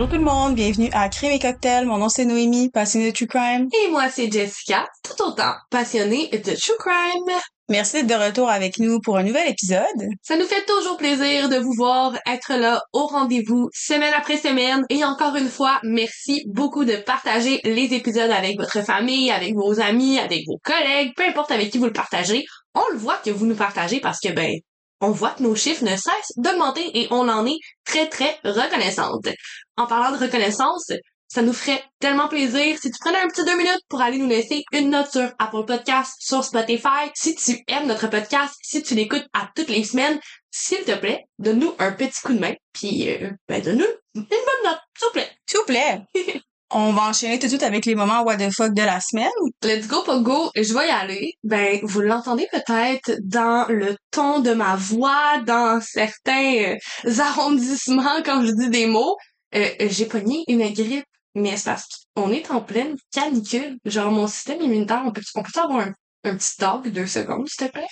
Bonjour tout le monde, bienvenue à Crime et Cocktail. Mon nom c'est Noémie, passionnée de True Crime. Et moi, c'est Jessica, tout autant passionnée de True Crime. Merci d'être de retour avec nous pour un nouvel épisode. Ça nous fait toujours plaisir de vous voir être là au rendez-vous semaine après semaine. Et encore une fois, merci beaucoup de partager les épisodes avec votre famille, avec vos amis, avec vos collègues, peu importe avec qui vous le partagez. On le voit que vous nous partagez parce que, ben, on voit que nos chiffres ne cessent d'augmenter et on en est très, très reconnaissante. En parlant de reconnaissance, ça nous ferait tellement plaisir si tu prenais un petit deux minutes pour aller nous laisser une note sur Apple Podcast, sur Spotify. Si tu aimes notre podcast, si tu l'écoutes à toutes les semaines, s'il te plaît, donne-nous un petit coup de main, puis euh, ben donne-nous une bonne note, s'il vous plaît. S'il vous plaît. On va enchaîner tout de suite avec les moments what the fuck de la semaine. Let's go Pogo, je vais y aller. Ben, vous l'entendez peut-être dans le ton de ma voix, dans certains euh, arrondissements quand je dis des mots. Euh, j'ai pogné une grippe mais c'est parce qu'on est en pleine canicule. Genre, mon système immunitaire, on peut, on peut avoir un, un petit talk deux secondes, s'il te plaît?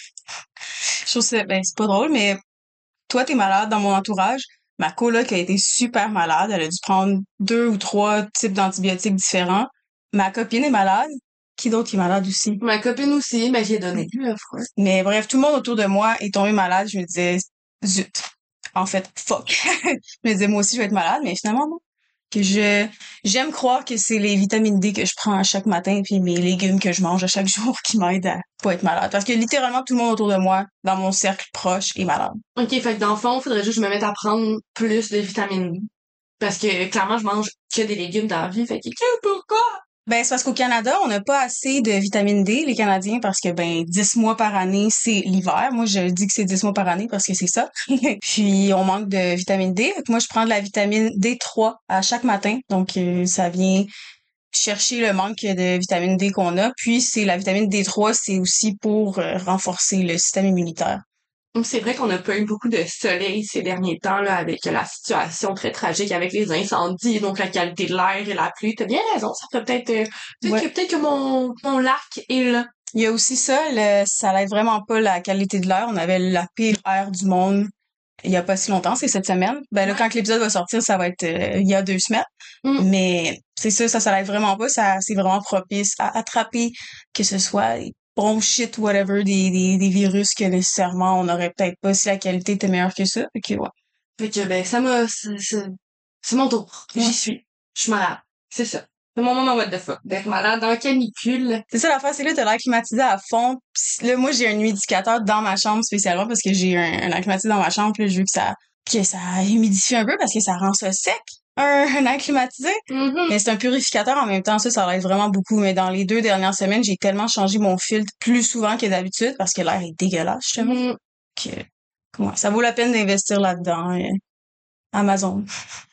Je trouve ça, ben, c'est pas drôle, mais toi, t'es malade dans mon entourage. Ma coloc a été super malade. Elle a dû prendre deux ou trois types d'antibiotiques différents. Ma copine est malade. Qui d'autre est malade aussi? Ma copine aussi, ben, j'ai donné deux fois. Mais bref, tout le monde autour de moi est tombé malade. Je me disais, zut. En fait, fuck. je me disais, moi aussi, je vais être malade, mais finalement, non que je j'aime croire que c'est les vitamines D que je prends à chaque matin puis mes légumes que je mange à chaque jour qui m'aident à pas être malade. Parce que littéralement tout le monde autour de moi dans mon cercle proche est malade. OK, fait que dans le fond, faudrait juste que je me mette à prendre plus de vitamines D. Parce que clairement je mange que des légumes dans la vie fait que pourquoi? Ben, c'est parce qu'au Canada, on n'a pas assez de vitamine D, les Canadiens, parce que, ben, 10 mois par année, c'est l'hiver. Moi, je dis que c'est 10 mois par année parce que c'est ça. Puis, on manque de vitamine D. moi, je prends de la vitamine D3 à chaque matin. Donc, euh, ça vient chercher le manque de vitamine D qu'on a. Puis, c'est la vitamine D3, c'est aussi pour euh, renforcer le système immunitaire. C'est vrai qu'on n'a pas eu beaucoup de soleil ces derniers temps là avec la situation très tragique avec les incendies, donc la qualité de l'air et la pluie. T'as bien raison, ça fait peut-être euh, peut-être que, mon mon lac est là. Il y a aussi ça, le, ça n'aide vraiment pas la qualité de l'air. On avait la pire air du monde il y a pas si longtemps, c'est cette semaine. Ben là, quand l'épisode va sortir, ça va être euh, il y a deux semaines. Mm. Mais c'est ça, ça, ça l'aide vraiment pas. Ça, c'est vraiment propice à attraper que ce soit shit whatever, des, des, des virus que nécessairement on n'aurait peut-être pas si la qualité était meilleure que ça. Fait que, ouais. Fait que, ben, ça m'a, c'est mon tour. J'y suis. Je suis malade. C'est ça. C'est mon moment what the fuck. D'être malade dans la canicule. C'est ça l'affaire, c'est là, t'as l'air climatisé à fond. Pis là, moi, j'ai un humidificateur dans ma chambre spécialement parce que j'ai un, un air climatisé dans ma chambre. Puis je veux que ça, que ça humidifie un peu parce que ça rend ça sec un, air climatisé. Mm-hmm. Mais c'est un purificateur en même temps, ça, ça aide vraiment beaucoup. Mais dans les deux dernières semaines, j'ai tellement changé mon filtre plus souvent que d'habitude parce que l'air est dégueulasse, justement. Mm que, comment, ça vaut la peine d'investir là-dedans. Euh, Amazon.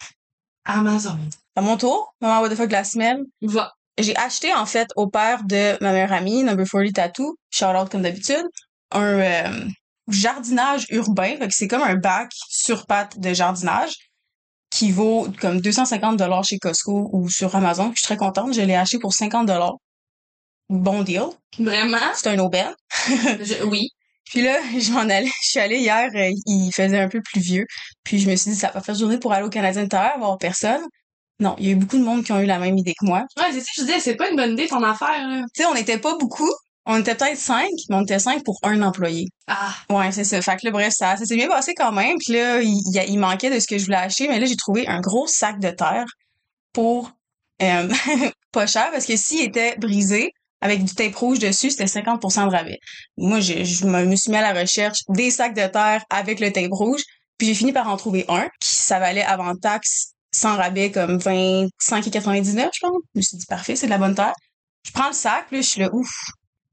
Amazon. À mon tour, maman what the fuck la semaine. Va. J'ai acheté, en fait, au père de ma meilleure amie, Number 40 Tattoo, out comme d'habitude, un euh, jardinage urbain. Fait que c'est comme un bac sur patte de jardinage qui vaut comme 250 dollars chez Costco ou sur Amazon. Je suis très contente. Je l'ai acheté pour 50 dollars. Bon deal. Vraiment? C'est un aubaine. oui. Puis là, je m'en allais. Je suis allée hier, euh, il faisait un peu plus vieux. Puis je me suis dit, ça va faire journée pour aller au Canadien Terre, voir personne. Non, il y a eu beaucoup de monde qui ont eu la même idée que moi. Ouais, c'est ça, je disais, c'est pas une bonne idée ton affaire, Tu sais, on n'était pas beaucoup, on était peut-être cinq, mais on était cinq pour un employé. Ah. Ouais, c'est ça. Fait que là, bref, ça, ça s'est bien passé quand même. Puis là, il, il, manquait de ce que je voulais acheter, mais là, j'ai trouvé un gros sac de terre pour euh, pas cher, parce que s'il était brisé, avec du tape rouge dessus, c'était 50% de rabais. Moi, je, je me suis mis à la recherche des sacs de terre avec le tape rouge, puis j'ai fini par en trouver un qui ça valait avant taxe sans rabais comme 25,99 je pense. Je me suis dit parfait, c'est de la bonne terre. Je prends le sac, là, je suis là ouf,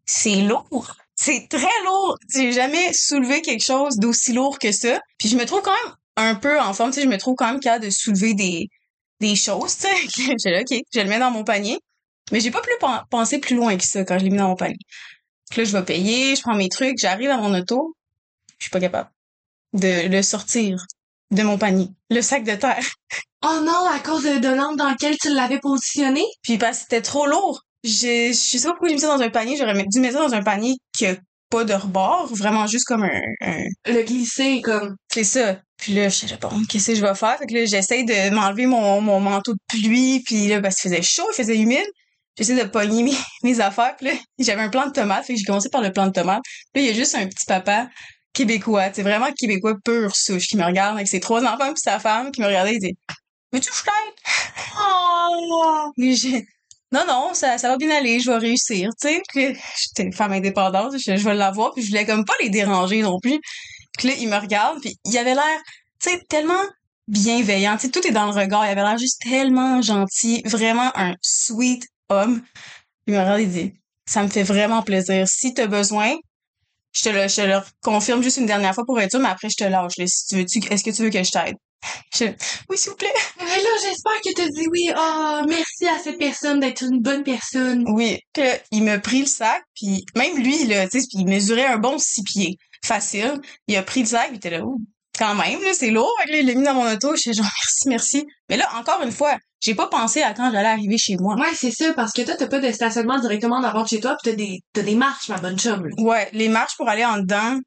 c'est lourd. C'est très lourd. J'ai jamais soulevé quelque chose d'aussi lourd que ça. Puis je me trouve quand même un peu en forme, tu sais, je me trouve quand même capable de soulever des, des choses, tu sais. J'ai là, OK, je le mets dans mon panier. Mais j'ai pas plus pensé plus loin que ça quand je l'ai mis dans mon panier. là, je vais payer, je prends mes trucs, j'arrive à mon auto, je suis pas capable de le sortir de mon panier. Le sac de terre. Oh non, à cause de, de l'angle dans lequel tu l'avais positionné? Puis parce que c'était trop lourd je, je sais pas pourquoi j'ai mis ça dans un panier. J'aurais dû mettre ça dans un panier qui a pas de rebord, vraiment juste comme un, Le glisser comme. C'est ça. Puis là, je sais pas, qu'est-ce que je vais faire? Fait que là, j'essaie de m'enlever mon, mon manteau de pluie, puis là, parce qu'il faisait chaud, il faisait humide. J'essaie de pogner mes, mes affaires, puis là, j'avais un plant de tomates, fait que j'ai commencé par le plant de tomates. Puis là, il y a juste un petit papa québécois, c'est vraiment québécois pur souche, qui me regarde avec ses trois enfants puis sa femme, qui me regardait, il dit « Veux-tu que je t'aide? Oh! Non, non, ça, ça va bien aller, je vais réussir, tu sais. Puis j'étais une femme indépendante, je, je vais l'avoir, puis je voulais comme pas les déranger non plus. Puis là, il me regarde, puis il avait l'air, tu sais, tellement bienveillant, tu sais, tout est dans le regard, il avait l'air juste tellement gentil, vraiment un sweet homme. Il me regarde, il dit, ça me fait vraiment plaisir. Si t'as besoin, je te le, je te le confirme juste une dernière fois pour être sûr, mais après, je te lâche. Si tu veux, tu, est-ce que tu veux que je t'aide? Je, oui, s'il vous plaît. Mais là, j'espère que t'as dit oui. Oh, merci à cette personne d'être une bonne personne. Oui. Que, il m'a pris le sac, puis même lui, là, tu sais, il mesurait un bon six pieds. Facile. Il a pris le sac, il était là, oh, quand même, là, c'est lourd. Là, il l'a mis dans mon auto. Je genre, merci, merci. Mais là, encore une fois, j'ai pas pensé à quand j'allais arriver chez moi. Ouais, c'est ça, parce que toi, t'as pas de stationnement directement en avant de chez toi, pis t'as des, t'as des marches, ma bonne chum, là. Ouais, les marches pour aller en dedans,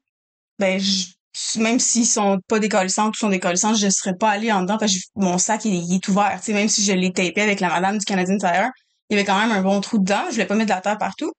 ben, je- même s'ils sont pas décollissants, tous sont décollissants, je serais pas allée en dedans parce que mon sac, il, il est ouvert. Même si je l'ai tapé avec la madame du Canadian Tire, il y avait quand même un bon trou dedans. Je voulais pas mettre de la terre partout.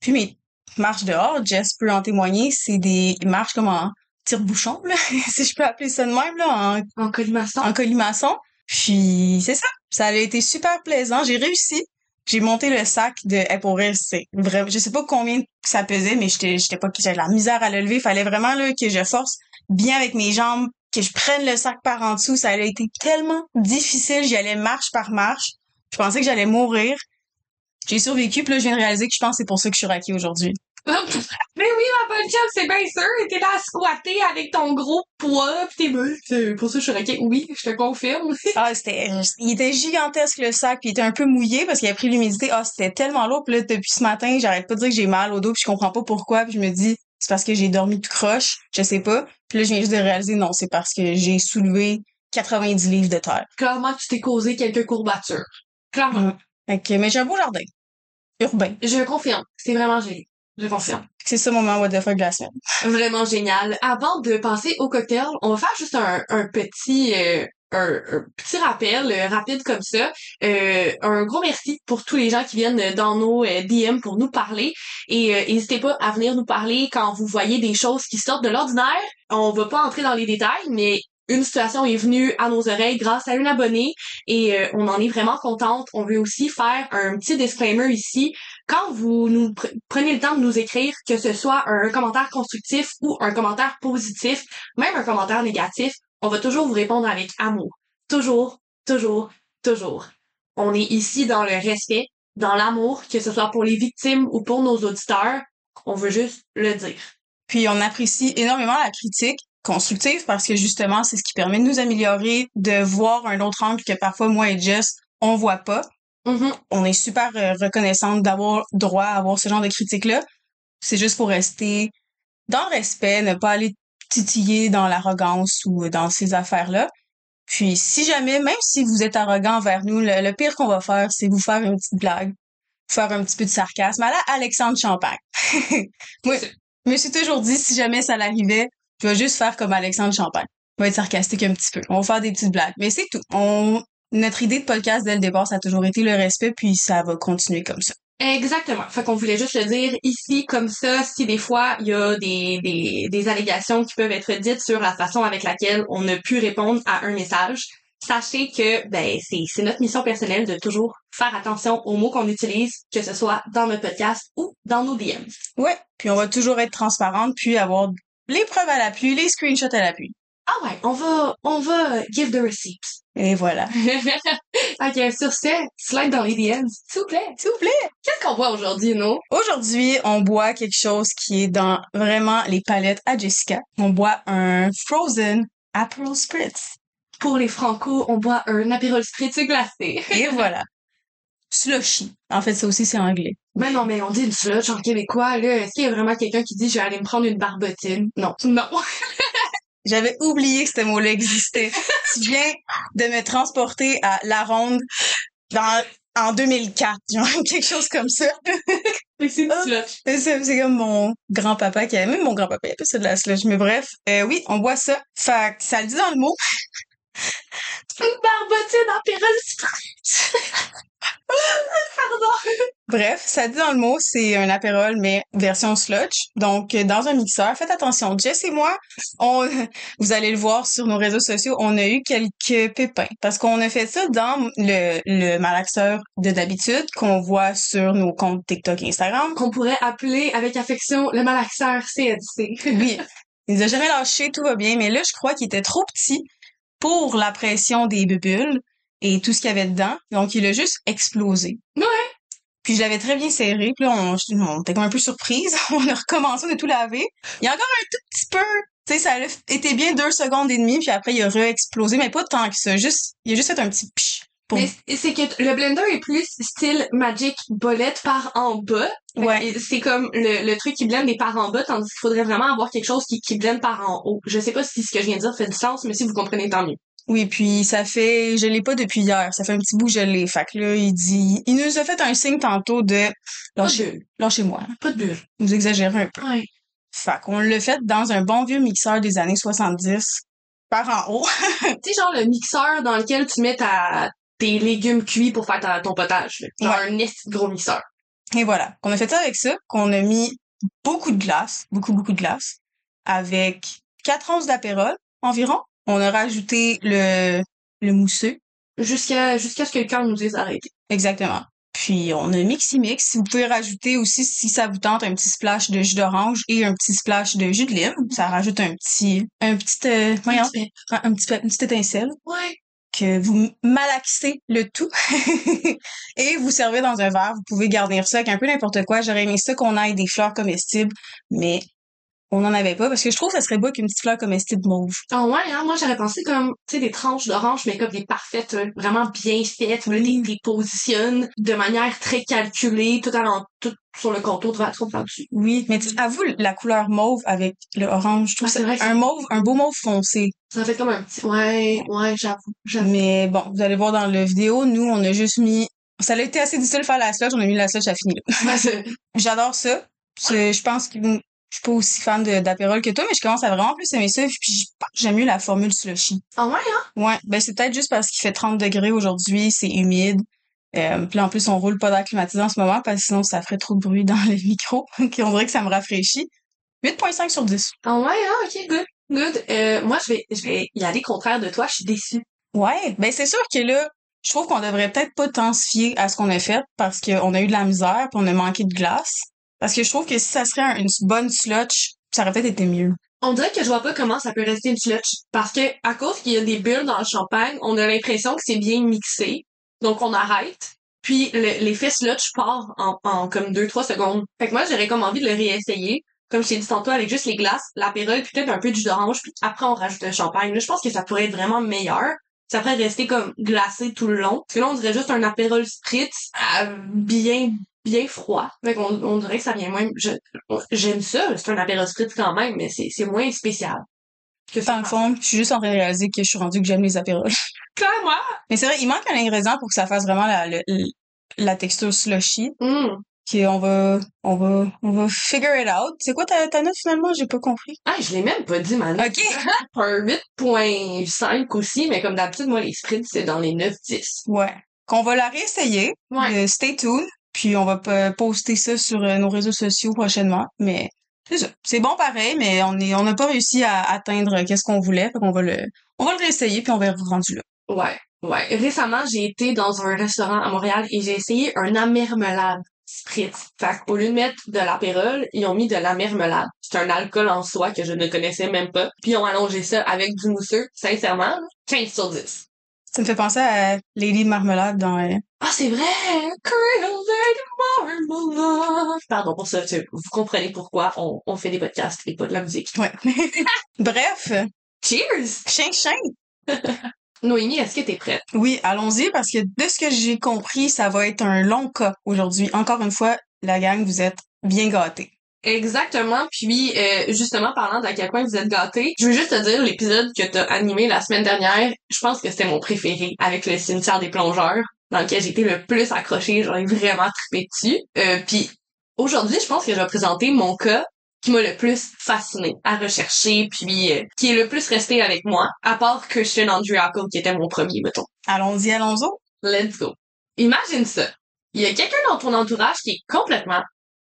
Puis mes marches dehors, Jess peut en témoigner, c'est des marches comme en tire-bouchon, si je peux appeler ça de même, là, en En colimaçon. en colimaçon. Puis c'est ça. Ça a été super plaisant. J'ai réussi. J'ai monté le sac de hey, pour vrai, c'est vraiment je sais pas combien ça pesait mais j'étais j'étais pas j'avais la misère à le lever, fallait vraiment là que je force bien avec mes jambes, que je prenne le sac par en dessous, ça a été tellement difficile, j'y allais marche par marche. Je pensais que j'allais mourir. J'ai survécu, puis là je viens que je pense que c'est pour ça que je suis raquée aujourd'hui. Mais oui, ma bonne chum, c'est bien sûr. T'es là à squatter avec ton gros poids pis tes pour ça je suis raquée. Oui, je te confirme. Ah, c'était il était gigantesque le sac, puis il était un peu mouillé parce qu'il a pris l'humidité. Ah, c'était tellement lourd, puis là depuis ce matin, j'arrête pas de dire que j'ai mal au dos, puis je comprends pas pourquoi, puis je me dis c'est parce que j'ai dormi tout croche, je sais pas. Puis là je viens juste de réaliser non, c'est parce que j'ai soulevé 90 livres de terre. Clairement, tu t'es causé quelques courbatures? Clairement. Mm. Fait que, mais j'ai un beau jardin. Urbain. Je confirme. C'est vraiment génial. Je confirme. C'est ça mon moment what the fuck de la semaine. Vraiment génial. Avant de passer au cocktail, on va faire juste un, un petit euh, un, un petit rappel euh, rapide comme ça. Euh, un gros merci pour tous les gens qui viennent dans nos euh, DM pour nous parler. Et euh, n'hésitez pas à venir nous parler quand vous voyez des choses qui sortent de l'ordinaire. On va pas entrer dans les détails, mais une situation est venue à nos oreilles grâce à une abonnée et euh, on en est vraiment contente. On veut aussi faire un petit disclaimer ici. Quand vous nous pre- prenez le temps de nous écrire, que ce soit un commentaire constructif ou un commentaire positif, même un commentaire négatif, on va toujours vous répondre avec amour. Toujours, toujours, toujours. On est ici dans le respect, dans l'amour, que ce soit pour les victimes ou pour nos auditeurs. On veut juste le dire. Puis on apprécie énormément la critique constructive parce que justement, c'est ce qui permet de nous améliorer, de voir un autre angle que parfois moi et Jess, on voit pas. Mhm. On est super euh, reconnaissante d'avoir droit à avoir ce genre de critique-là. C'est juste pour rester dans le respect, ne pas aller titiller dans l'arrogance ou dans ces affaires-là. Puis si jamais, même si vous êtes arrogant envers nous, le, pire qu'on va faire, c'est vous faire une petite blague, faire un petit peu de sarcasme à Alexandre Champagne. Moi, je me suis toujours dit, si jamais ça l'arrivait, je vais juste faire comme Alexandre Champagne. On va être sarcastique un petit peu. On va faire des petites blagues. Mais c'est tout. On, notre idée de podcast dès le départ, ça a toujours été le respect, puis ça va continuer comme ça. Exactement. Fait qu'on voulait juste le dire ici comme ça, si des fois il y a des, des, des allégations qui peuvent être dites sur la façon avec laquelle on a pu répondre à un message, sachez que ben c'est c'est notre mission personnelle de toujours faire attention aux mots qu'on utilise, que ce soit dans notre podcast ou dans nos DM. Ouais. Puis on va toujours être transparente, puis avoir les preuves à l'appui, les screenshots à l'appui. Ah ouais, on va on va give the receipts. Et voilà. ok, sur ce, slide dans les DM, s'il vous plaît. S'il vous plaît. Qu'est-ce qu'on voit aujourd'hui, non? Aujourd'hui, on boit quelque chose qui est dans vraiment les palettes à Jessica. On boit un Frozen Aperol Spritz. Pour les Franco, on boit un Aperol Spritz glacé. Et voilà. Slushy. En fait, ça aussi, c'est anglais. Ben non, mais on dit une sludge en québécois, là. Est-ce qu'il y a vraiment quelqu'un qui dit je vais aller me prendre une barbotine? Non. Non. J'avais oublié que ce mot-là existait. tu viens de me transporter à la ronde dans en 2004, genre quelque chose comme ça. C'est Ah. slush. C'est comme mon grand-papa qui a même mon grand-papa, il a pas ça de la slush. Mais bref, euh, oui, on boit ça. Fait que ça le dit dans le mot. Une barbotine. Pardon. Bref, ça dit dans le mot, c'est un apérole, mais version sludge. Donc, euh, dans un mixeur, faites attention. Jess et moi, on, vous allez le voir sur nos réseaux sociaux, on a eu quelques pépins. Parce qu'on a fait ça dans le, le malaxeur de d'habitude qu'on voit sur nos comptes TikTok et Instagram. Qu'on pourrait appeler avec affection le malaxeur CNC. Oui. Il nous a jamais lâché, tout va bien. Mais là, je crois qu'il était trop petit pour la pression des bulles et tout ce qu'il y avait dedans. Donc, il a juste explosé. Ouais. Puis je l'avais très bien serré. Puis là, on, on était comme un peu surprise. on a recommencé, a tout lavé. Il y a encore un tout petit peu. Tu sais, ça a été bien deux secondes et demie. Puis après, il a re-explosé. Mais pas tant que ça. Juste, il a juste fait un petit. Pour... Mais c'est- que le blender est plus style Magic Bolette par en bas. Ouais. C'est comme le, le truc qui blende est par en bas, tandis qu'il faudrait vraiment avoir quelque chose qui, qui blende par en haut. Je sais pas si ce que je viens de dire fait du sens, mais si vous comprenez, tant mieux. Oui, puis ça fait, je l'ai pas depuis hier. Ça fait un petit bout que je l'ai. Fait que là, il dit, il nous a fait un signe tantôt de, Pas de lâchez, lâchez-moi. Pas de bulle. Vous exagérez un peu. Ouais. Fait qu'on l'a fait dans un bon vieux mixeur des années 70, par en haut. Tu sais, genre le mixeur dans lequel tu mets ta, tes légumes cuits pour faire ta- ton potage. là. Genre Ouais. un esti gros mixeur. Et voilà. On a fait ça avec ça, qu'on a mis beaucoup de glace, beaucoup, beaucoup de glace, avec 4 onces d'apérole environ. On a rajouté le, le mousseux. Jusqu'à jusqu'à ce que le cœur nous dise d'arrêter. Exactement. Puis on a mixi mix. Vous pouvez rajouter aussi, si ça vous tente, un petit splash de jus d'orange et un petit splash de jus de lime. Ça rajoute un petit, un petit, euh, voyons, un, un petit, une petite étincelle. Ouais. Que vous malaxez le tout et vous servez dans un verre. Vous pouvez garnir ça avec un peu n'importe quoi. J'aurais aimé ça qu'on ait des fleurs comestibles, mais on n'en avait pas parce que je trouve que ça serait beau qu'une petite fleur comestible mauve. Ah ouais, hein, moi j'aurais pensé comme, tu sais, des tranches d'orange, mais comme des parfaites, euh, vraiment bien faites, là, des, des positionnes de manière très calculée, tout, allant, tout sur le contour de votre dessus. Oui, mais tu- avoue la couleur mauve avec le orange, je trouve Ah, c'est ça vrai que un mauve, un beau mauve foncé. Ça fait comme un petit, ouais, ouais, j'avoue, j'avoue. Mais bon, vous allez voir dans la vidéo, nous on a juste mis ça a été assez difficile de faire la sludge, on a mis la sludge à fini là. Ouais, c'est- J'adore ça. Je pense que je suis pas aussi fan d'apérole que toi, mais je commence à vraiment plus aimer ça. Puis que j'aime mieux la formule slushy. Ah ouais, hein? Ouais, ben c'est peut-être juste parce qu'il fait 30 degrés aujourd'hui, c'est humide. Euh, puis là, en plus, on roule pas d'air climatisé en ce moment parce que sinon, ça ferait trop de bruit dans les micros. on dirait que ça me rafraîchit. 8.5 sur 10. Ah ouais, hein, ok, good, good. Euh, moi, je vais, je vais y aller contraire de toi, je suis déçue. Ouais, ben c'est sûr que là, je trouve qu'on devrait peut-être pas tant se fier à ce qu'on a fait parce qu'on a eu de la misère puis on a manqué de glace. Parce que je trouve que si ça serait un- une bonne slotch, ça aurait peut-être été mieux. On dirait que je vois pas comment ça peut rester une slotch. Parce que, à cause qu'il y a des bulles dans le champagne, on a l'impression que c'est bien mixé. Donc, on arrête. Puis, le- l'effet slotch part en, comme 2-3 secondes. Fait que moi, j'aurais comme envie de le réessayer. Comme je t'ai dit tantôt, avec juste les glaces, l'apérole, puis peut-être un peu de jus d'orange, puis après, on rajoute le champagne. Là, je pense que ça pourrait être vraiment meilleur. Ça pourrait rester comme glacé tout le long. Parce que là, on dirait juste un apérole spritz euh, bien bien froid. Fait qu'on on dirait que ça vient moins... je- J'aime ça, c'est un apérole spritz quand même, mais c'est c'est moins spécial. Que Dans le fond, je suis juste en train de réaliser que je suis rendue que j'aime les apérols. Clairement! Mais c'est vrai, il manque un ingrédient pour que ça fasse vraiment la, la texture slushy. Hum. Qu'on va, on va, on va figure it out. C'est quoi ta, ta note finalement? J'ai pas compris. Ah, je l'ai même pas dit, man. Ok. Un 8.5 aussi, mais comme d'habitude, moi, les sprints, c'est dans les 9-10. Ouais. Qu'on va la réessayer. Ouais. Euh, stay tuned. Puis on va poster ça sur euh, nos réseaux sociaux prochainement. Mais c'est ça. C'est bon pareil, mais on est, on n'a pas réussi à atteindre qu'est-ce qu'on voulait. Fait qu'on va le, on va le réessayer puis on va être rendu là. Ouais, ouais. Récemment, j'ai été dans un restaurant à Montréal et j'ai essayé un amermelade spritz. Fait qu'au lieu de mettre de l'apérole, ils ont mis de la marmelade. C'est un alcool en soi que je ne connaissais même pas. Puis ils ont allongé ça avec du mousseux. Sincèrement, là, 15 sur 10. Ça me fait penser à Lady Marmelade dans, euh, Ah, c'est vrai! Cradle Marmalade! Pardon pour ça, vous comprenez pourquoi on, on fait des podcasts et pas de la musique. ouais. Bref. Cheers! Chien, chien. Noémie, est-ce que t'es prête? Oui, allons-y parce que de ce que j'ai compris, ça va être un long cas aujourd'hui. Encore une fois, la gang, vous êtes bien gâtés. Exactement. Puis, euh, justement, parlant d'à quel point vous êtes gâtés, je veux juste te dire, l'épisode que t'as animé la semaine dernière, je pense que c'était mon préféré avec le cimetière des plongeurs. dans lequel été le plus accrochée, j'en ai vraiment trippé dessus. Euh, puis aujourd'hui, je pense que je vais présenter mon cas qui m'a le plus fasciné à rechercher, puis euh, qui est le plus resté avec moi, à part Christian Andriaco, qui était mon premier, mettons. Allons-y, allons-y. Let's go. Imagine ça. Il y a quelqu'un dans ton entourage qui est complètement,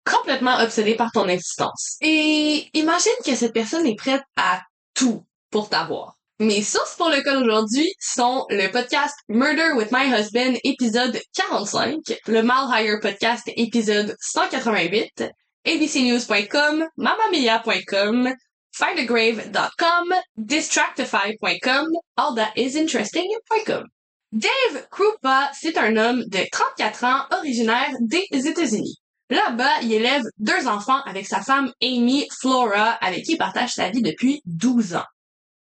complètement obsédé par ton existence. Et imagine que cette personne est prête à tout pour t'avoir. Mes sources pour le cas d'aujourd'hui sont le podcast Murder with My Husband épisode 45, le Mal Higher podcast épisode 188, abcnews.com, mamamia.com, findagrave.com, distractify.com, allthatisinteresting.com. Dave Krupa, c'est un homme de 34 ans originaire des États-Unis. Là-bas, il élève deux enfants avec sa femme Amy Flora, avec qui il partage sa vie depuis 12 ans.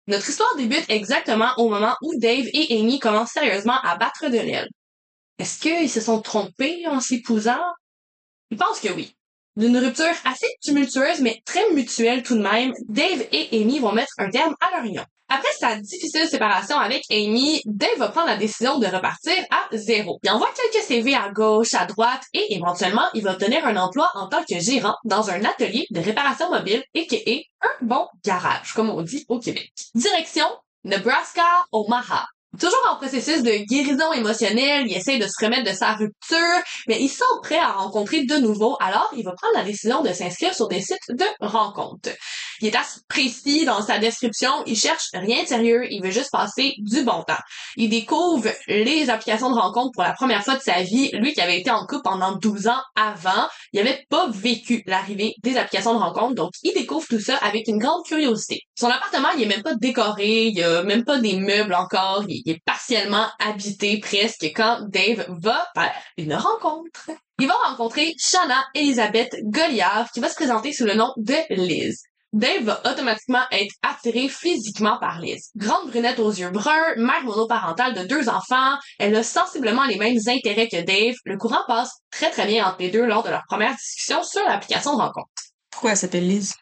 Notre histoire débute exactement au moment où Dave et Amy commencent sérieusement à battre de l'aile. Est-ce qu'ils se sont trompés en s'épousant? Je pense que oui. D'une rupture assez tumultueuse mais très mutuelle tout de même, Dave et Amy vont mettre un terme à leur union. Après sa difficile séparation avec Amy, Dave va prendre la décision de repartir à zéro. Il envoie quelques CV à gauche, à droite et éventuellement, il va obtenir un emploi en tant que gérant dans un atelier de réparation mobile et qui est un bon garage, comme on dit au Québec. Direction Nebraska, Omaha. Toujours en processus de guérison émotionnelle, il essaie de se remettre de sa rupture, mais il sent prêt à rencontrer de nouveau, alors il va prendre la décision de s'inscrire sur des sites de rencontres. Il est assez précis dans sa description, il cherche rien de sérieux, il veut juste passer du bon temps. Il découvre les applications de rencontres pour la première fois de sa vie, lui qui avait été en couple pendant 12 ans avant, il avait pas vécu l'arrivée des applications de rencontres, donc il découvre tout ça avec une grande curiosité. Son appartement, il est même pas décoré, il y a même pas des meubles encore, il est partiellement habité presque quand Dave va faire une rencontre. Il va rencontrer Shanna Elizabeth Goliath qui va se présenter sous le nom de Liz. Dave va automatiquement être attiré physiquement par Liz. Grande brunette aux yeux bruns, mère monoparentale de deux enfants, elle a sensiblement les mêmes intérêts que Dave. Le courant passe très très bien entre les deux lors de leur première discussion sur l'application de rencontre. Pourquoi elle s'appelle Liz?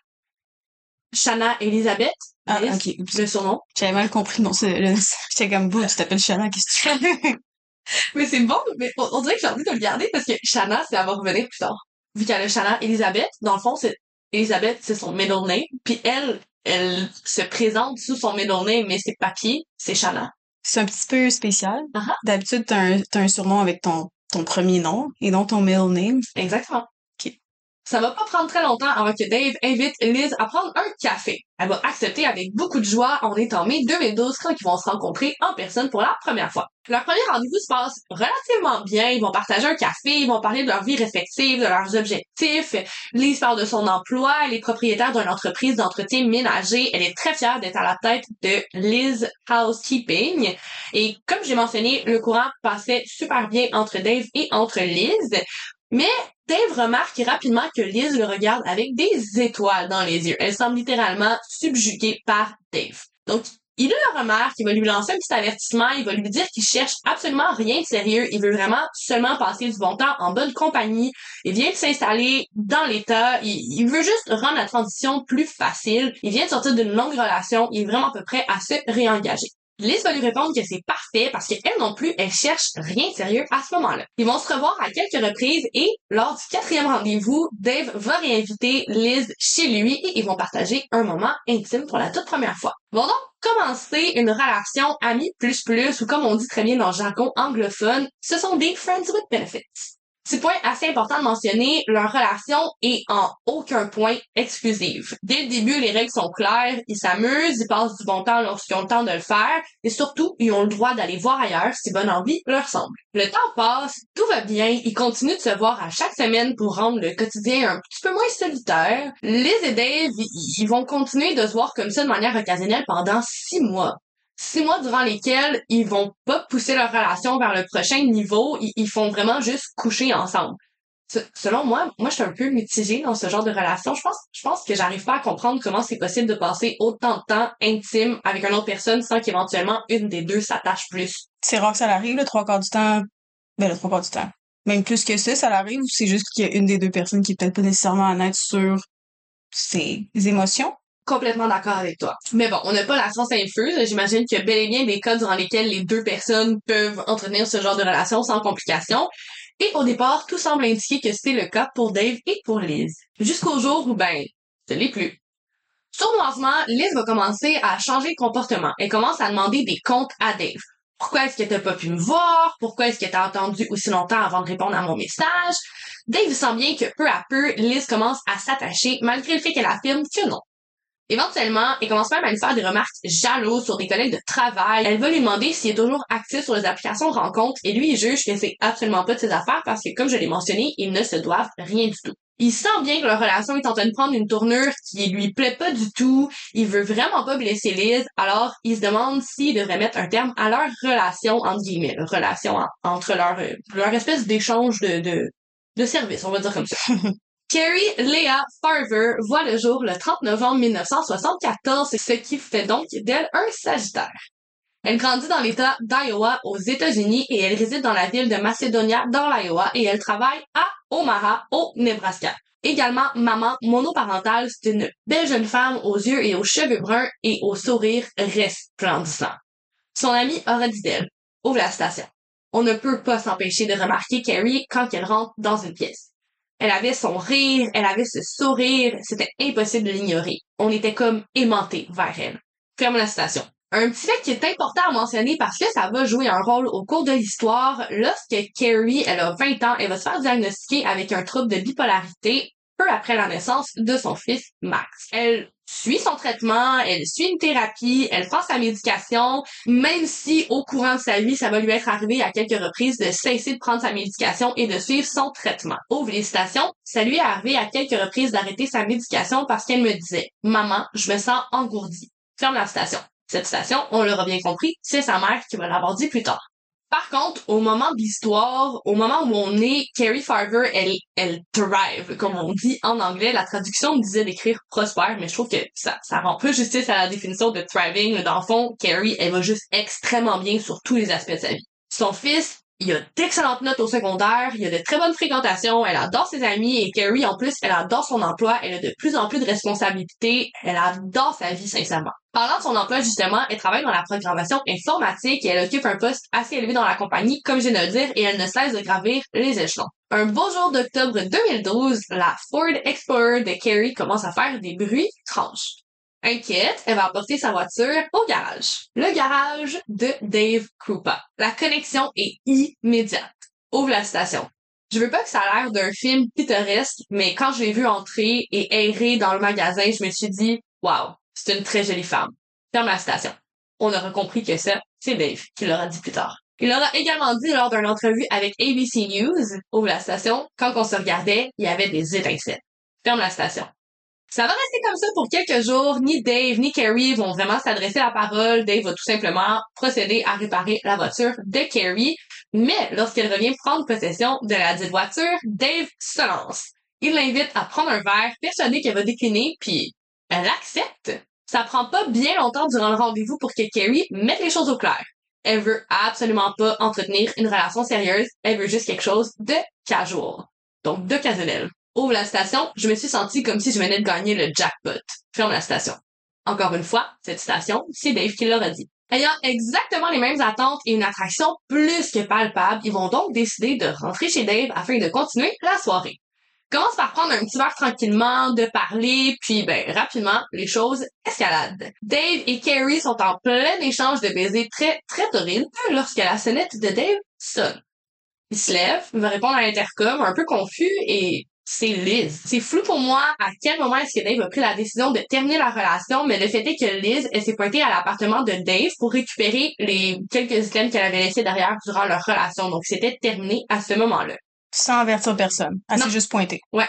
Shanna Elizabeth, Ah, Liz, ok. le surnom. J'avais mal compris, non, c'est, le- j'étais comme, bouh, tu t'appelles Shanna, qu'est-ce que tu fais? Mais c'est bon, mais on, dirait que j'ai envie de le garder parce que Shanna, c'est elle va revenir plus tard. Vu qu'elle a Shanna Elizabeth, dans le fond, c'est Elizabeth, c'est son middle name, puis elle, elle se présente sous son middle name, mais ses papiers, c'est Shanna. c'est un petit peu spécial. Ah-ha. D'habitude, t'as un, un surnom avec ton, ton premier nom et non ton middle name. Exactement. Ça va pas prendre très longtemps avant que Dave invite Liz à prendre un café. Elle va accepter avec beaucoup de joie. On est en mai 2012 quand ils vont se rencontrer en personne pour la première fois. Leur premier rendez-vous se passe relativement bien. Ils vont partager un café, ils vont parler de leur vie respective, de leurs objectifs. Liz parle de son emploi. Elle est propriétaire d'une entreprise d'entretien ménager. Elle est très fière d'être à la tête de Liz Housekeeping. Et comme j'ai mentionné, le courant passait super bien entre Dave et entre Liz. Mais Dave remarque rapidement que Liz le regarde avec des étoiles dans les yeux. Elle semble littéralement subjuguée par Dave. Donc, il le remarque, il va lui lancer un petit avertissement, il va lui dire qu'il cherche absolument rien de sérieux, il veut vraiment seulement passer du bon temps en bonne compagnie, il vient de s'installer dans l'état, il, veut juste rendre la transition plus facile, il vient de sortir d'une longue relation, il est vraiment à peu près à se réengager. Liz va lui répondre que c'est parfait parce qu'elle non plus, elle cherche rien de sérieux à ce moment-là. Ils vont se revoir à quelques reprises et lors du quatrième rendez-vous, Dave va réinviter Liz chez lui et ils vont partager un moment intime pour la toute première fois. Vont donc commencer une relation amie plus plus ou comme on dit très bien dans le jargon anglophone, ce sont des friends with benefits. Petit point assez important de mentionner, leur relation est en aucun point exclusive. Dès le début, les règles sont claires, ils s'amusent, ils passent du bon temps lorsqu'ils ont le temps de le faire, et surtout, ils ont le droit d'aller voir ailleurs si bonne envie leur semble. Le temps passe, tout va bien, ils continuent de se voir à chaque semaine pour rendre le quotidien un petit peu moins solitaire. Dave, ils ils vont continuer de se voir comme ça de manière occasionnelle pendant six mois six mois durant lesquels ils vont pas pousser leur relation vers le prochain niveau, ils, font vraiment juste coucher ensemble. Se- selon moi, moi je suis un peu mitigée dans ce genre de relation. Je pense, je pense que j'arrive pas à comprendre comment c'est possible de passer autant de temps intime avec une autre personne sans qu'éventuellement une des deux s'attache plus. C'est rare que ça l'arrive, le trois quarts du temps. Ben, le trois quarts du temps. Même plus que ça, ça l'arrive ou c'est juste qu'il y a une des deux personnes qui est peut-être pas nécessairement honnête sur ses émotions? Complètement d'accord avec toi. Mais bon, on n'a pas la science infuse. J'imagine qu'il y a bel et bien des cas durant lesquels les deux personnes peuvent entretenir ce genre de relation sans complications. Et au départ, tout semble indiquer que c'est le cas pour Dave et pour Liz. Jusqu'au jour où, ben, ce n'est plus. Sournoisement, Liz va commencer à changer de comportement. Elle commence à demander des comptes à Dave. Pourquoi est-ce que t'as pas pu me voir? Pourquoi est-ce que t'as attendu aussi longtemps avant de répondre à mon message? Dave sent bien que peu à peu, Liz commence à s'attacher, malgré le fait qu'elle affirme que non. Éventuellement, elle commence même à lui faire des remarques jalouses sur des collègues de travail. Elle va lui demander s'il est toujours actif sur les applications rencontres et lui, il juge que c'est absolument pas de ses affaires parce que, comme je l'ai mentionné, ils ne se doivent rien du tout. Il sent bien que leur relation est en train de prendre une tournure qui lui plaît pas du tout. Il veut vraiment pas blesser Liz. Alors, il se demande s'il devrait mettre un terme à leur relation, entre guillemets, relation entre leur, leur espèce d'échange de, de, de service, on va dire comme ça. Carrie Leah Farver voit le jour le 30 novembre 1974, ce qui fait donc d'elle un Sagittaire. Elle grandit dans l'État d'Iowa aux États-Unis et elle réside dans la ville de Macedonia dans l'Iowa et elle travaille à Omaha au Nebraska. Également maman monoparentale, c'est une belle jeune femme aux yeux et aux cheveux bruns et au sourire resplendissant. Son amie aura dit d'elle, ouvre la station. On ne peut pas s'empêcher de remarquer Carrie quand elle rentre dans une pièce. Elle avait son rire, elle avait ce sourire, c'était impossible de l'ignorer. On était comme aimantés vers elle. Ferme la citation. Un petit fait qui est important à mentionner parce que ça va jouer un rôle au cours de l'histoire. Lorsque Carrie, elle a 20 ans, elle va se faire diagnostiquer avec un trouble de bipolarité peu après la naissance de son fils Max. Elle suit son traitement, elle suit une thérapie, elle prend sa médication, même si au courant de sa vie, ça va lui être arrivé à quelques reprises de cesser de prendre sa médication et de suivre son traitement. Aux félicitations, ça lui est arrivé à quelques reprises d'arrêter sa médication parce qu'elle me disait « Maman, je me sens engourdie. » Ferme la station. Cette station, on l'aura bien compris, c'est sa mère qui va l'avoir dit plus tard. Par contre, au moment de l'histoire, au moment où on est, Carrie Farver, elle, elle thrive, comme on dit en anglais. La traduction me disait d'écrire prospère, mais je trouve que ça, ça rend peu justice à la définition de thriving. Dans le fond, Carrie, elle va juste extrêmement bien sur tous les aspects de sa vie. Son fils, il a d'excellentes notes au secondaire, il a de très bonnes fréquentations, elle adore ses amis et Carrie, en plus, elle adore son emploi, elle a de plus en plus de responsabilités, elle adore sa vie, sincèrement. Parlant de son emploi, justement, elle travaille dans la programmation informatique et elle occupe un poste assez élevé dans la compagnie, comme je viens de le dire, et elle ne cesse de gravir les échelons. Un beau jour d'octobre 2012, la Ford Explorer de Carrie commence à faire des bruits étranges. Inquiète, elle va apporter sa voiture au garage. Le garage de Dave Krupa. La connexion est immédiate. Ouvre la station. Je veux pas que ça a l'air d'un film pittoresque, mais quand je l'ai vu entrer et errer dans le magasin, je me suis dit, wow, c'est une très jolie femme. Ferme la station. On aura compris que ça, c'est Dave qui l'aura dit plus tard. Il aura également dit lors d'une entrevue avec ABC News, ouvre la station, quand on se regardait, il y avait des étincelles. Ferme la station. Ça va rester comme ça pour quelques jours. Ni Dave ni Carrie vont vraiment s'adresser la parole. Dave va tout simplement procéder à réparer la voiture de Carrie. Mais lorsqu'elle revient prendre possession de la dite voiture, Dave se lance. Il l'invite à prendre un verre, persuadé qu'elle va décliner, puis elle accepte. Ça prend pas bien longtemps durant le rendez-vous pour que Carrie mette les choses au clair. Elle veut absolument pas entretenir une relation sérieuse, elle veut juste quelque chose de casual. Donc d'occasionnel. Ouvre la station, je me suis sentie comme si je venais de gagner le jackpot. Ferme la station. Encore une fois, cette station, c'est Dave qui l'aura dit. Ayant exactement les mêmes attentes et une attraction plus que palpable, ils vont donc décider de rentrer chez Dave afin de continuer la soirée. Commence par prendre un petit verre tranquillement, de parler, puis ben rapidement, les choses escaladent. Dave et Carrie sont en plein échange de baisers très très torrides lorsque la sonnette de Dave sonne. Il se lève, va répondre à l'intercom, un peu confus, et c'est Liz. C'est flou pour moi à quel moment est-ce que Dave a pris la décision de terminer la relation, mais le fait est que Liz, elle s'est pointée à l'appartement de Dave pour récupérer les quelques items qu'elle avait laissés derrière durant leur relation. Donc, c'était terminé à ce moment-là. Sans avertir personne. Elle s'est juste pointée. Ouais.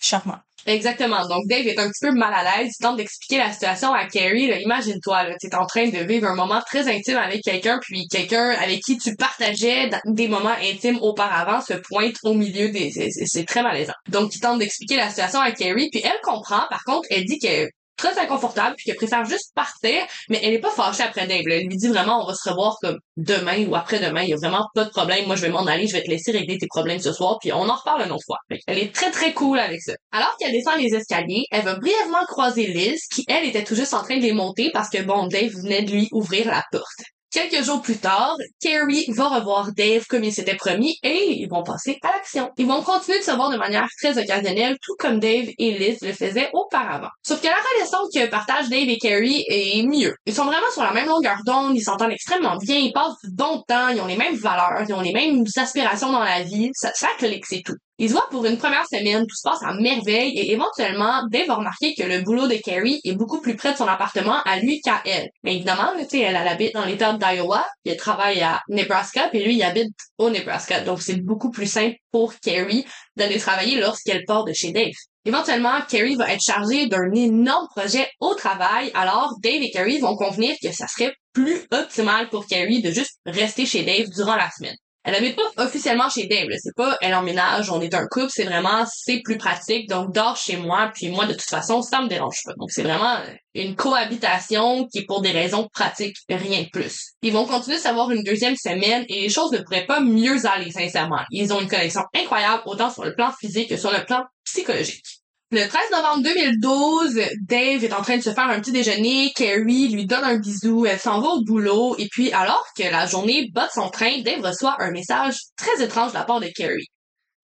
Charmant. Exactement. Donc Dave est un petit peu mal à l'aise, il tente d'expliquer la situation à Carrie. Imagine-toi, tu es en train de vivre un moment très intime avec quelqu'un, puis quelqu'un avec qui tu partageais des moments intimes auparavant se pointe au milieu des... C'est très malaisant. Donc il tente d'expliquer la situation à Carrie, puis elle comprend. Par contre, elle dit que très inconfortable puis qu'elle préfère juste partir, mais elle est pas fâchée après Dave. Elle lui dit vraiment on va se revoir comme demain ou après-demain, il y a vraiment pas de problème. Moi je vais m'en aller, je vais te laisser régler tes problèmes ce soir puis on en reparle une autre fois. Elle est très très cool avec ça. Alors qu'elle descend les escaliers, elle va brièvement croiser Liz qui elle était tout juste en train de les monter parce que bon Dave venait de lui ouvrir la porte. Quelques jours plus tard, Carrie va revoir Dave comme il s'était promis et ils vont passer à l'action. Ils vont continuer de se voir de manière très occasionnelle, tout comme Dave et Liz le faisaient auparavant. Sauf que la relation que partagent Dave et Carrie est mieux. Ils sont vraiment sur la même longueur d'onde, ils s'entendent extrêmement bien, ils passent du bon temps, ils ont les mêmes valeurs, ils ont les mêmes aspirations dans la vie, ça, ça clique, c'est tout. Ils voient pour une première semaine, tout se passe à merveille et éventuellement, Dave va remarquer que le boulot de Carrie est beaucoup plus près de son appartement à lui qu'à elle. Mais évidemment, tu elle, elle, habite dans l'état d'Iowa, elle travaille à Nebraska, puis lui, il habite au Nebraska. Donc, c'est beaucoup plus simple pour Carrie d'aller travailler lorsqu'elle part de chez Dave. Éventuellement, Carrie va être chargée d'un énorme projet au travail, alors Dave et Carrie vont convenir que ça serait plus optimal pour Carrie de juste rester chez Dave durant la semaine. Elle habite pas officiellement chez Dave, c'est pas elle emménage, on est un couple, c'est vraiment c'est plus pratique, donc dors chez moi, puis moi de toute façon ça me dérange pas. Donc c'est vraiment une cohabitation qui est pour des raisons pratiques, rien de plus. Ils vont continuer de savoir une deuxième semaine et les choses ne pourraient pas mieux aller sincèrement. Ils ont une connexion incroyable autant sur le plan physique que sur le plan psychologique. Le 13 novembre 2012, Dave est en train de se faire un petit déjeuner, Carrie lui donne un bisou, elle s'en va au boulot, et puis alors que la journée bat son train, Dave reçoit un message très étrange de la part de Carrie.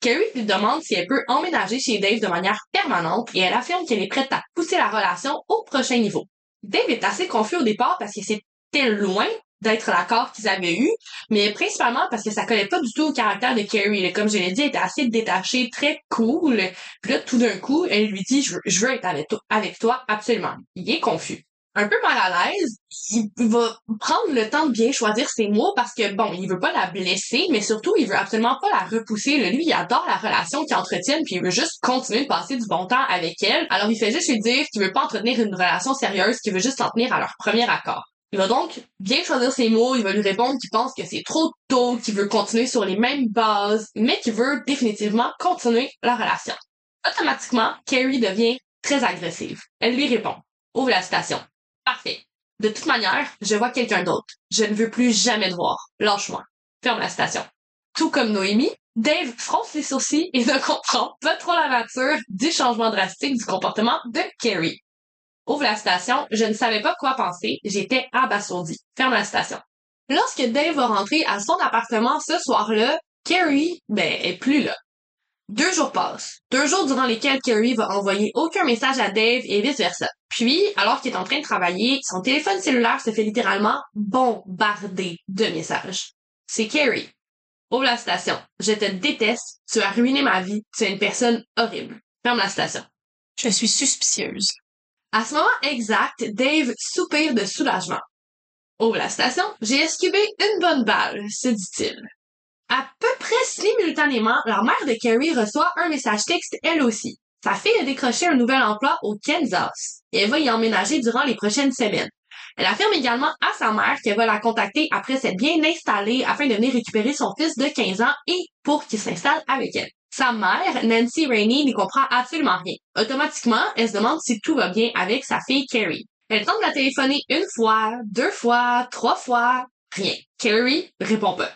Carrie lui demande si elle peut emménager chez Dave de manière permanente et elle affirme qu'elle est prête à pousser la relation au prochain niveau. Dave est assez confus au départ parce que c'était loin d'être l'accord qu'ils avaient eu, mais principalement parce que ça collait pas du tout au caractère de Carrie. Comme je l'ai dit, elle était assez détachée, très cool. Puis là, tout d'un coup, elle lui dit, je veux, être avec toi, avec toi, absolument. Il est confus. Un peu mal à l'aise, il va prendre le temps de bien choisir ses mots parce que bon, il veut pas la blesser, mais surtout, il veut absolument pas la repousser. Lui, il adore la relation qu'ils entretiennent, puis il veut juste continuer de passer du bon temps avec elle. Alors, il fait juste lui dire qu'il veut pas entretenir une relation sérieuse, qu'il veut juste s'en tenir à leur premier accord. Il va donc bien choisir ses mots, il va lui répondre qu'il pense que c'est trop tôt, qu'il veut continuer sur les mêmes bases, mais qu'il veut définitivement continuer la relation. Automatiquement, Carrie devient très agressive. Elle lui répond. Ouvre la citation. Parfait. De toute manière, je vois quelqu'un d'autre. Je ne veux plus jamais te voir. Lâche-moi. Ferme la citation. Tout comme Noémie, Dave fronce les sourcils et ne comprend pas trop la nature du changement drastique du comportement de Carrie. Ouvre la station, je ne savais pas quoi penser, j'étais abasourdi. Ferme la station. Lorsque Dave va rentrer à son appartement ce soir-là, Carrie, ben, est plus là. Deux jours passent. Deux jours durant lesquels Carrie va envoyer aucun message à Dave et vice-versa. Puis, alors qu'il est en train de travailler, son téléphone cellulaire se fait littéralement bombarder de messages. C'est Carrie. Ouvre la station. Je te déteste. Tu as ruiné ma vie. Tu es une personne horrible. Ferme la station. Je suis suspicieuse. À ce moment exact, Dave soupire de soulagement. Ouvre la station, j'ai esquivé une bonne balle, se dit-il. À peu près simultanément, la mère de Carrie reçoit un message texte elle aussi. Sa fille a décroché un nouvel emploi au Kansas et elle va y emménager durant les prochaines semaines. Elle affirme également à sa mère qu'elle va la contacter après s'être bien installée afin de venir récupérer son fils de 15 ans et pour qu'il s'installe avec elle. Sa mère, Nancy Rainey, n'y comprend absolument rien. Automatiquement, elle se demande si tout va bien avec sa fille Carrie. Elle tente de la téléphoner une fois, deux fois, trois fois, rien. Carrie répond pas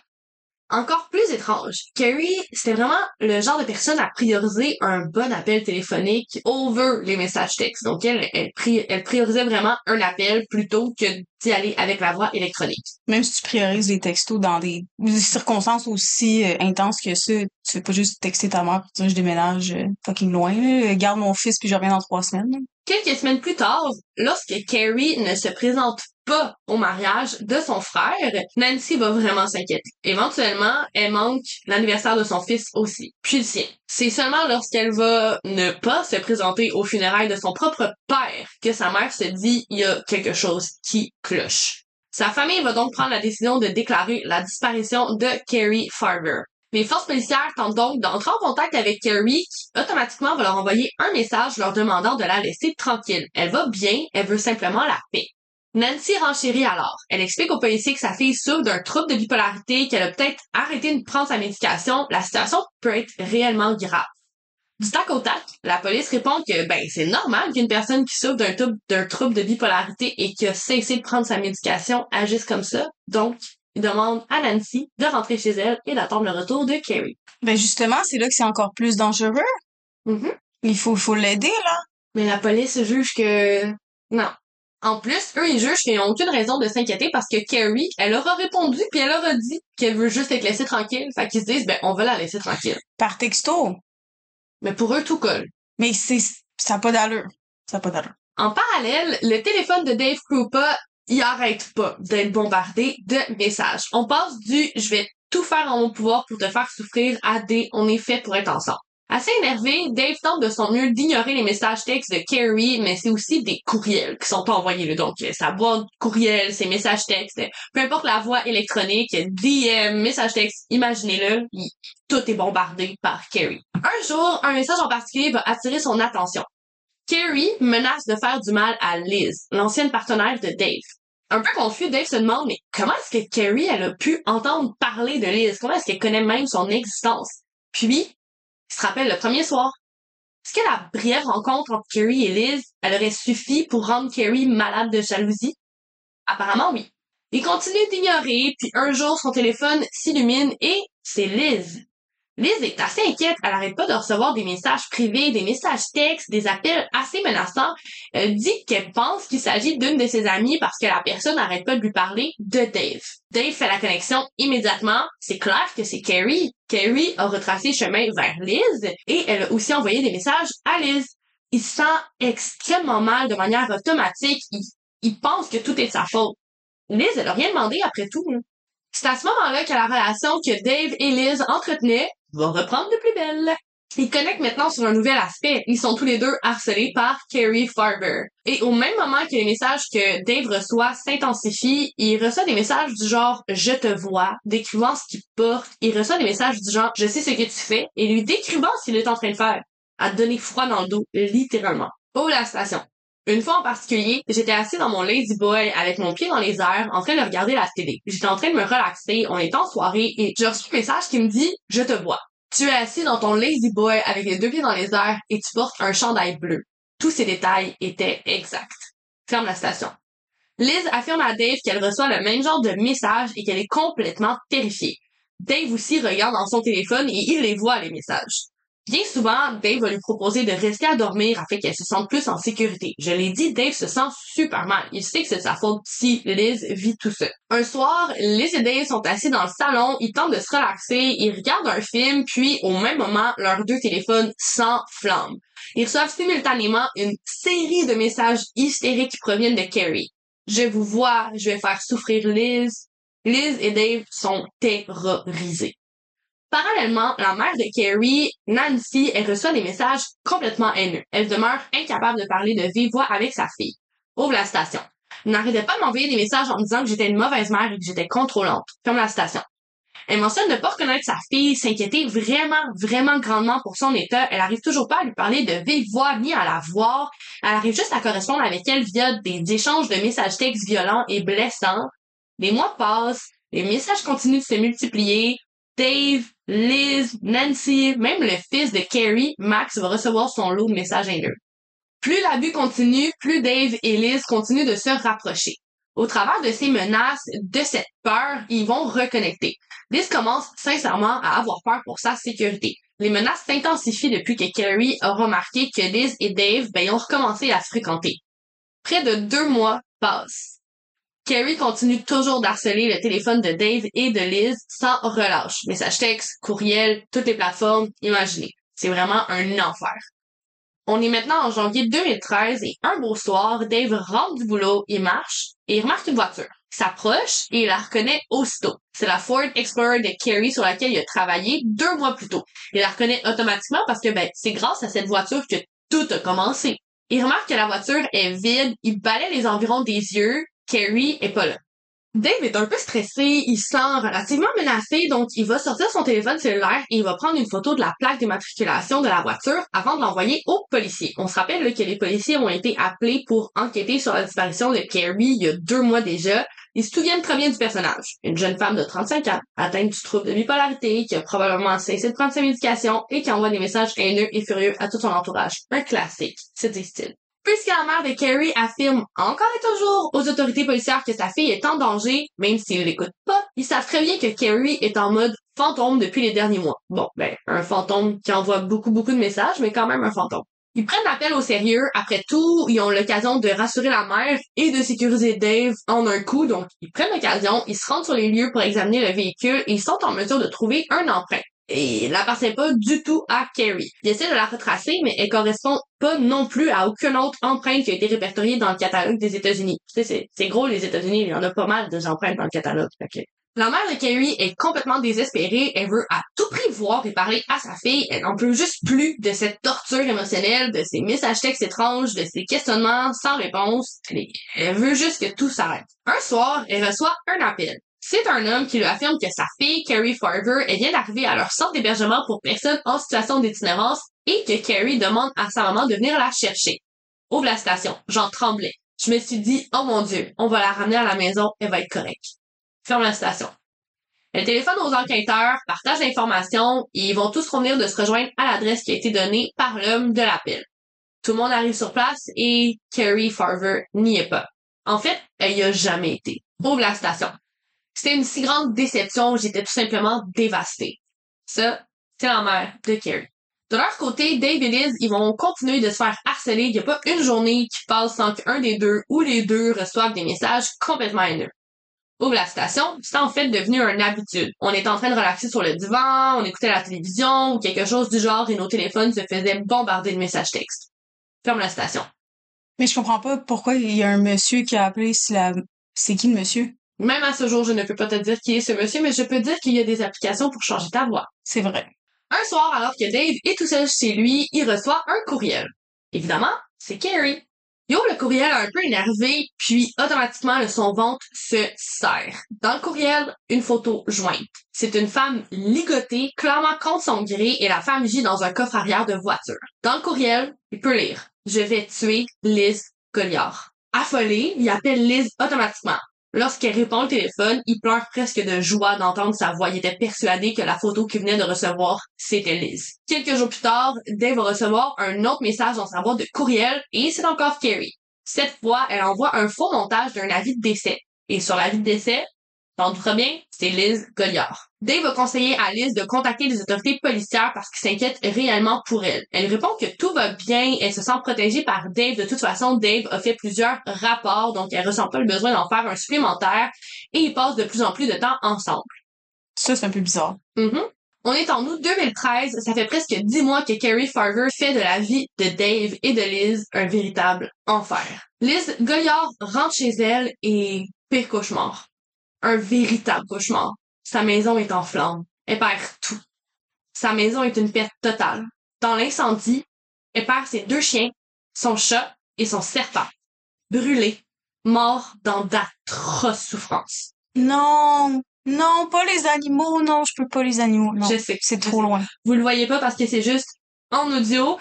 encore plus étrange. Carrie, c'était vraiment le genre de personne à prioriser un bon appel téléphonique over les messages textes. Donc elle, elle, elle priorisait vraiment un appel plutôt que d'y aller avec la voix électronique. Même si tu priorises les textos dans des, circonstances aussi euh, intenses que ça, tu fais pas juste texter ta mère pour dire je déménage euh, fucking loin, garde mon fils puis je reviens dans trois semaines. Quelques semaines plus tard, lorsque Carrie ne se présente pas au mariage de son frère, Nancy va vraiment s'inquiéter. Éventuellement, elle manque l'anniversaire de son fils aussi, puis le sien. C'est seulement lorsqu'elle va ne pas se présenter aux funérailles de son propre père que sa mère se dit il y a quelque chose qui cloche. Sa famille va donc prendre la décision de déclarer la disparition de Carrie Farver. Les forces policières tentent donc d'entrer en contact avec Carrie, qui automatiquement va leur envoyer un message leur demandant de la laisser tranquille. Elle va bien, elle veut simplement la paix. Nancy renchérit alors. Elle explique aux policiers que sa fille souffre d'un trouble de bipolarité, qu'elle a peut-être arrêté de prendre sa médication. La situation peut être réellement grave. Du tac au tac, la police répond que ben c'est normal qu'une personne qui souffre d'un trouble, d'un trouble de bipolarité et qui a cessé de prendre sa médication agisse comme ça. Donc, il demande à Nancy de rentrer chez elle et d'attendre le retour de Carrie. Ben justement, c'est là que c'est encore plus dangereux. Mhm. Il faut, faut l'aider, là. Mais la police juge que non. En plus, eux, ils jugent qu'ils n'ont aucune raison de s'inquiéter parce que Carrie, elle leur a répondu puis elle leur a dit qu'elle veut juste être laissée tranquille. Fait qu'ils se disent, ben, on va la laisser tranquille. Par texto. Mais pour eux, tout colle. Mais c'est, ça n'a pas d'allure. Ça n'a pas d'allure. En parallèle, le téléphone de Dave Krupa, il arrête pas d'être bombardé de messages. On passe du je vais tout faire en mon pouvoir pour te faire souffrir à des on est fait pour être ensemble. Assez énervé, Dave tente de son mieux d'ignorer les messages textes de Carrie, mais c'est aussi des courriels qui sont envoyés. Donc, sa boîte courriel, ses messages textes, peu importe la voie électronique, DM, message texte, imaginez-le, tout est bombardé par Carrie. Un jour, un message en particulier va attirer son attention. Carrie menace de faire du mal à Liz, l'ancienne partenaire de Dave. Un peu confus, Dave se demande, mais comment est-ce que Carrie, elle a pu entendre parler de Liz? Comment est-ce qu'elle connaît même son existence? Puis, il se rappelle le premier soir. Est-ce que la brève rencontre entre Carrie et Liz, elle aurait suffi pour rendre Carrie malade de jalousie? Apparemment, oui. Il continue d'ignorer, puis un jour, son téléphone s'illumine et c'est Liz. Liz est assez inquiète, elle arrête pas de recevoir des messages privés, des messages textes, des appels assez menaçants. Elle dit qu'elle pense qu'il s'agit d'une de ses amies parce que la personne n'arrête pas de lui parler de Dave. Dave fait la connexion immédiatement. C'est clair que c'est Carrie. Carrie a retracé chemin vers Liz et elle a aussi envoyé des messages à Liz. Il se sent extrêmement mal de manière automatique. Il, pense que tout est de sa faute. Liz, elle a rien demandé après tout. C'est à ce moment-là que la relation que Dave et Liz entretenaient va reprendre de plus belle. Ils connectent maintenant sur un nouvel aspect. Ils sont tous les deux harcelés par Carrie Farber. Et au même moment que les messages que Dave reçoit s'intensifient, il reçoit des messages du genre « je te vois », décrivant ce qu'il porte. Il reçoit des messages du genre « je sais ce que tu fais » et lui décrivant ce qu'il est en train de faire. À donner froid dans le dos, littéralement. Oh la station. Une fois en particulier, j'étais assis dans mon lazy boy avec mon pied dans les airs en train de regarder la télé. J'étais en train de me relaxer, on est en soirée et j'ai reçu un message qui me dit « Je te vois ». Tu es assis dans ton lazy boy avec les deux pieds dans les airs et tu portes un chandail bleu. Tous ces détails étaient exacts. Ferme la station. Liz affirme à Dave qu'elle reçoit le même genre de message et qu'elle est complètement terrifiée. Dave aussi regarde dans son téléphone et il les voit, les messages. Bien souvent, Dave va lui proposer de rester à dormir afin qu'elle se sente plus en sécurité. Je l'ai dit, Dave se sent super mal. Il sait que c'est sa faute si Liz vit tout seul. Un soir, Liz et Dave sont assis dans le salon, ils tentent de se relaxer, ils regardent un film, puis au même moment, leurs deux téléphones s'enflamment. Ils reçoivent simultanément une série de messages hystériques qui proviennent de Carrie. Je vous vois, je vais faire souffrir Liz. Liz et Dave sont terrorisés. Parallèlement, la mère de Carrie, Nancy, elle reçoit des messages complètement haineux. Elle demeure incapable de parler de vive voix avec sa fille. Ouvre la station. N'arrêtez pas de m'envoyer des messages en me disant que j'étais une mauvaise mère et que j'étais contrôlante. Ferme la station. Elle mentionne ne pas reconnaître sa fille, s'inquiéter vraiment, vraiment grandement pour son état. Elle arrive toujours pas à lui parler de vive voix ni à la voir. Elle arrive juste à correspondre avec elle via des échanges de messages textes violents et blessants. Les mois passent, les messages continuent de se multiplier. Dave, Liz, Nancy, même le fils de Carrie, Max, va recevoir son lot de messages haineux. Plus l'abus continue, plus Dave et Liz continuent de se rapprocher. Au travers de ces menaces, de cette peur, ils vont reconnecter. Liz commence sincèrement à avoir peur pour sa sécurité. Les menaces s'intensifient depuis que Carrie a remarqué que Liz et Dave ben, ont recommencé à se fréquenter. Près de deux mois passent. Carrie continue toujours d'harceler le téléphone de Dave et de Liz sans relâche. Messages textes, courriels, toutes les plateformes, imaginez. C'est vraiment un enfer. On est maintenant en janvier 2013 et un beau soir, Dave rentre du boulot, il marche et il remarque une voiture. Il s'approche et il la reconnaît aussitôt. C'est la Ford Explorer de Carrie sur laquelle il a travaillé deux mois plus tôt. Il la reconnaît automatiquement parce que ben, c'est grâce à cette voiture que tout a commencé. Il remarque que la voiture est vide, il balaie les environs des yeux, Carrie est pas là. Dave est un peu stressé, il se sent relativement menacé, donc il va sortir son téléphone cellulaire et il va prendre une photo de la plaque d'immatriculation de la voiture avant de l'envoyer aux policiers. On se rappelle que les policiers ont été appelés pour enquêter sur la disparition de Carrie il y a deux mois déjà. Ils se souviennent très bien du personnage. Une jeune femme de 35 ans, atteinte du trouble de bipolarité, qui a probablement cessé de prendre sa médication et qui envoie des messages haineux et furieux à tout son entourage. Un classique, c'est style. Puisque la mère de Carrie affirme encore et toujours aux autorités policières que sa fille est en danger, même s'ils l'écoutent pas, ils savent très bien que Carrie est en mode fantôme depuis les derniers mois. Bon, ben, un fantôme qui envoie beaucoup beaucoup de messages, mais quand même un fantôme. Ils prennent l'appel au sérieux. Après tout, ils ont l'occasion de rassurer la mère et de sécuriser Dave en un coup. Donc, ils prennent l'occasion, ils se rendent sur les lieux pour examiner le véhicule et ils sont en mesure de trouver un emprunt et elle appartient pas du tout à Carrie. Il essaie de la retracer, mais elle correspond pas non plus à aucune autre empreinte qui a été répertoriée dans le catalogue des États-Unis. Tu sais, c'est gros les États-Unis, il y en a pas mal des empreintes dans le catalogue. La mère de Carrie est complètement désespérée. Elle veut à tout prix voir et parler à sa fille. Elle n'en peut juste plus de cette torture émotionnelle, de ces messages textes étranges, de ces questionnements sans réponse. Elle veut juste que tout s'arrête. Un soir, elle reçoit un appel. C'est un homme qui lui affirme que sa fille, Carrie Farver, est vient d'arriver à leur centre d'hébergement pour personnes en situation d'itinérance et que Carrie demande à sa maman de venir la chercher. Ouvre la station. J'en tremblais. Je me suis dit, oh mon dieu, on va la ramener à la maison, elle va être correcte. Ferme la station. Elle téléphone aux enquêteurs, partage l'information et ils vont tous revenir de se rejoindre à l'adresse qui a été donnée par l'homme de l'appel. Tout le monde arrive sur place et Carrie Farver n'y est pas. En fait, elle y a jamais été. Ouvre la station. C'était une si grande déception, j'étais tout simplement dévastée. Ça, c'est la mère de Carrie. De leur côté, Dave et Liz, ils vont continuer de se faire harceler. Il n'y a pas une journée qui passe sans qu'un des deux ou les deux reçoivent des messages complètement haineux. Ouvre la station, c'est en fait devenu une habitude. On est en train de relaxer sur le divan, on écoutait la télévision ou quelque chose du genre et nos téléphones se faisaient bombarder de messages textes. Ferme la station. Mais je comprends pas pourquoi il y a un monsieur qui a appelé si la... C'est qui le monsieur? Même à ce jour, je ne peux pas te dire qui est ce monsieur, mais je peux dire qu'il y a des applications pour changer ta voix. C'est vrai. Un soir, alors que Dave est tout seul chez lui, il reçoit un courriel. Évidemment, c'est Carrie. Yo, le courriel un peu énervé, puis automatiquement, son ventre se serre. Dans le courriel, une photo jointe. C'est une femme ligotée, clairement contre son gré, et la femme gît dans un coffre arrière de voiture. Dans le courriel, il peut lire « Je vais tuer Liz Goliard ». Affolé, il appelle Liz automatiquement. Lorsqu'elle répond au téléphone, il pleure presque de joie d'entendre sa voix. Il était persuadé que la photo qu'il venait de recevoir, c'était Liz. Quelques jours plus tard, Dave va recevoir un autre message dans sa boîte de courriel et c'est encore Carrie. Cette fois, elle envoie un faux montage d'un avis de décès. Et sur l'avis de décès, T'en très bien, c'est Liz Goliard. Dave va conseiller à Liz de contacter les autorités policières parce qu'il s'inquiète réellement pour elle. Elle répond que tout va bien, elle se sent protégée par Dave. De toute façon, Dave a fait plusieurs rapports, donc elle ressent pas le besoin d'en faire un supplémentaire et ils passent de plus en plus de temps ensemble. Ça, c'est un peu bizarre. Mm-hmm. On est en août 2013, ça fait presque dix mois que Carrie Farver fait de la vie de Dave et de Liz un véritable enfer. Liz Goliard rentre chez elle et pire cauchemar un véritable cauchemar. Sa maison est en flammes. Elle perd tout. Sa maison est une perte totale. Dans l'incendie, elle perd ses deux chiens, son chat et son serpent. Brûlés, morts dans d'atroces souffrances. Non, non, pas les animaux, non, je peux pas les animaux. Non, je sais. C'est trop loin. Vous le voyez pas parce que c'est juste en audio.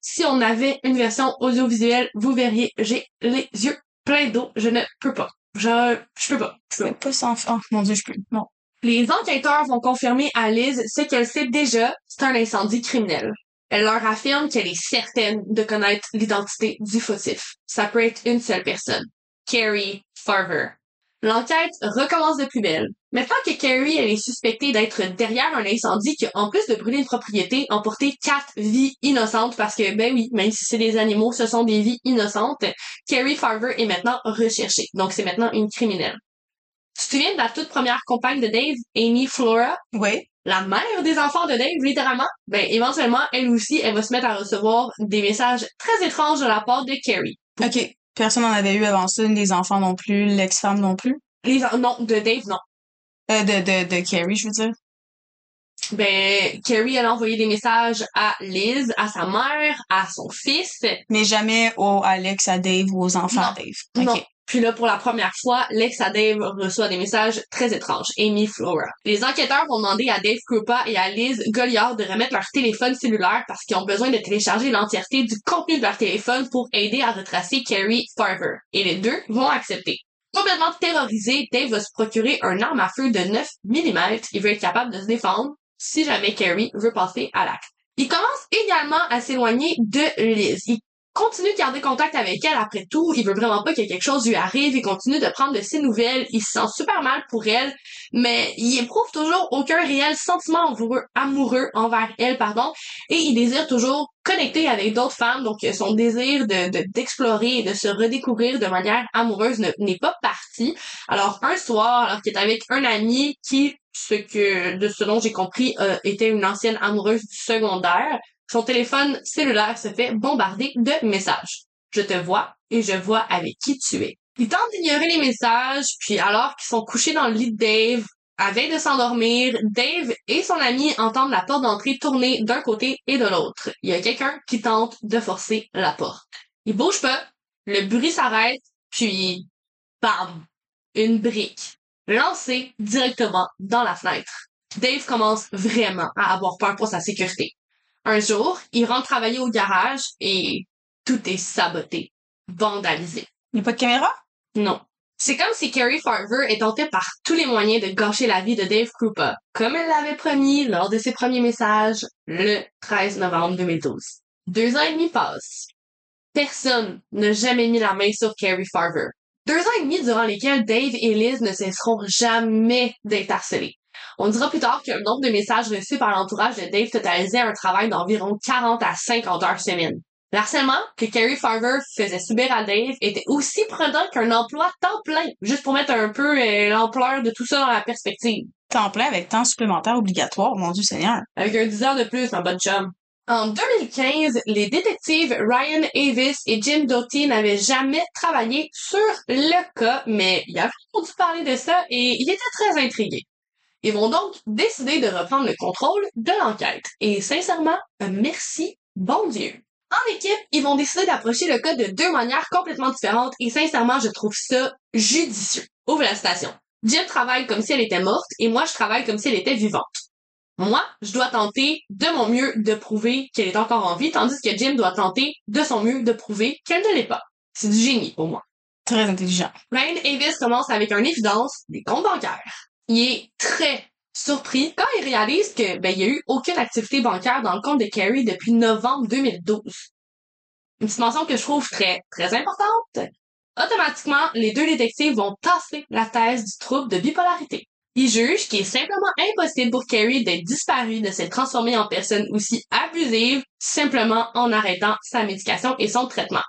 Si on avait une version audiovisuelle, vous verriez, j'ai les yeux pleins d'eau. Je ne peux pas. Je, je peux pas. Je peux pas sans oh, mon dieu, je peux. Non. Les enquêteurs vont confirmer à Liz ce qu'elle sait déjà, c'est un incendie criminel. Elle leur affirme qu'elle est certaine de connaître l'identité du fautif. Ça peut être une seule personne. Carrie Farver. L'enquête recommence de plus belle. Maintenant que Carrie elle est suspectée d'être derrière un incendie qui, en plus de brûler une propriété, emporté quatre vies innocentes parce que, ben oui, même si c'est des animaux, ce sont des vies innocentes, Carrie Farver est maintenant recherchée. Donc c'est maintenant une criminelle. Tu te souviens de la toute première compagne de Dave, Amy Flora? Oui. La mère des enfants de Dave, littéralement? Ben, éventuellement, elle aussi, elle va se mettre à recevoir des messages très étranges de la part de Carrie. OK. Personne n'en avait eu avant ça, les enfants non plus, l'ex-femme non plus? Les non, de Dave, non. Euh, de, de, de Carrie, je veux dire. Ben, Carrie, elle a envoyé des messages à Liz, à sa mère, à son fils. Mais jamais au Alex, à Dave ou aux enfants Dave. Non. Puis là, pour la première fois, l'ex à Dave reçoit des messages très étranges. Amy Flora. Les enquêteurs vont demander à Dave Krupa et à Liz Goliard de remettre leur téléphone cellulaire parce qu'ils ont besoin de télécharger l'entièreté du contenu de leur téléphone pour aider à retracer Carrie Farver. Et les deux vont accepter. Complètement terrorisé, Dave va se procurer un arme à feu de 9 mm. Il veut être capable de se défendre si jamais Carrie veut passer à l'acte. Il commence également à s'éloigner de Liz. Continue de garder contact avec elle après tout. Il veut vraiment pas que quelque chose lui arrive. Il continue de prendre de ses nouvelles. Il se sent super mal pour elle, mais il éprouve toujours aucun réel sentiment amoureux, envers elle, pardon. Et il désire toujours connecter avec d'autres femmes. Donc, son désir de, d'explorer et de se redécouvrir de manière amoureuse n'est pas parti. Alors, un soir, alors qu'il est avec un ami qui ce que, de ce dont j'ai compris, euh, était une ancienne amoureuse secondaire, son téléphone cellulaire se fait bombarder de messages. Je te vois et je vois avec qui tu es. Il tente d'ignorer les messages, puis alors qu'ils sont couchés dans le lit de Dave, avant de s'endormir, Dave et son ami entendent la porte d'entrée tourner d'un côté et de l'autre. Il y a quelqu'un qui tente de forcer la porte. Il bouge pas, le bruit s'arrête, puis bam! Une brique lancée directement dans la fenêtre. Dave commence vraiment à avoir peur pour sa sécurité. Un jour, il rentre travailler au garage et tout est saboté, vandalisé. Il n'y a pas de caméra? Non. C'est comme si Carrie Farver est tentée par tous les moyens de gâcher la vie de Dave Krupa, comme elle l'avait promis lors de ses premiers messages le 13 novembre 2012. Deux ans et demi passent. Personne n'a jamais mis la main sur Carrie Farver. Deux ans et demi durant lesquels Dave et Liz ne cesseront jamais d'être harcelés. On dira plus tard que le nombre de messages reçus par l'entourage de Dave totalisait un travail d'environ 40 à 50 heures semaine. L'harcèlement que Carrie Farver faisait subir à Dave était aussi prenant qu'un emploi temps plein, juste pour mettre un peu euh, l'ampleur de tout ça dans la perspective. Temps plein avec temps supplémentaire obligatoire, mon dieu Seigneur. Avec un 10 heures de plus, ma bonne chum. En 2015, les détectives Ryan Avis et Jim Doty n'avaient jamais travaillé sur le cas, mais il avait entendu parler de ça et il était très intrigué. Ils vont donc décider de reprendre le contrôle de l'enquête. Et sincèrement, merci, bon Dieu. En équipe, ils vont décider d'approcher le cas de deux manières complètement différentes et sincèrement, je trouve ça judicieux. Ouvre la station. Jim travaille comme si elle était morte et moi, je travaille comme si elle était vivante. Moi, je dois tenter de mon mieux de prouver qu'elle est encore en vie, tandis que Jim doit tenter de son mieux de prouver qu'elle ne l'est pas. C'est du génie pour moi. Très intelligent. Ryan Avis commence avec une évidence des comptes bancaires il est très surpris quand il réalise que ben, il y a eu aucune activité bancaire dans le compte de Carrie depuis novembre 2012. Une petite mention que je trouve très, très importante. Automatiquement, les deux détectives vont tasser la thèse du trouble de bipolarité. Ils jugent qu'il est simplement impossible pour Carrie d'être disparue, de s'être transformée en personne aussi abusive, simplement en arrêtant sa médication et son traitement.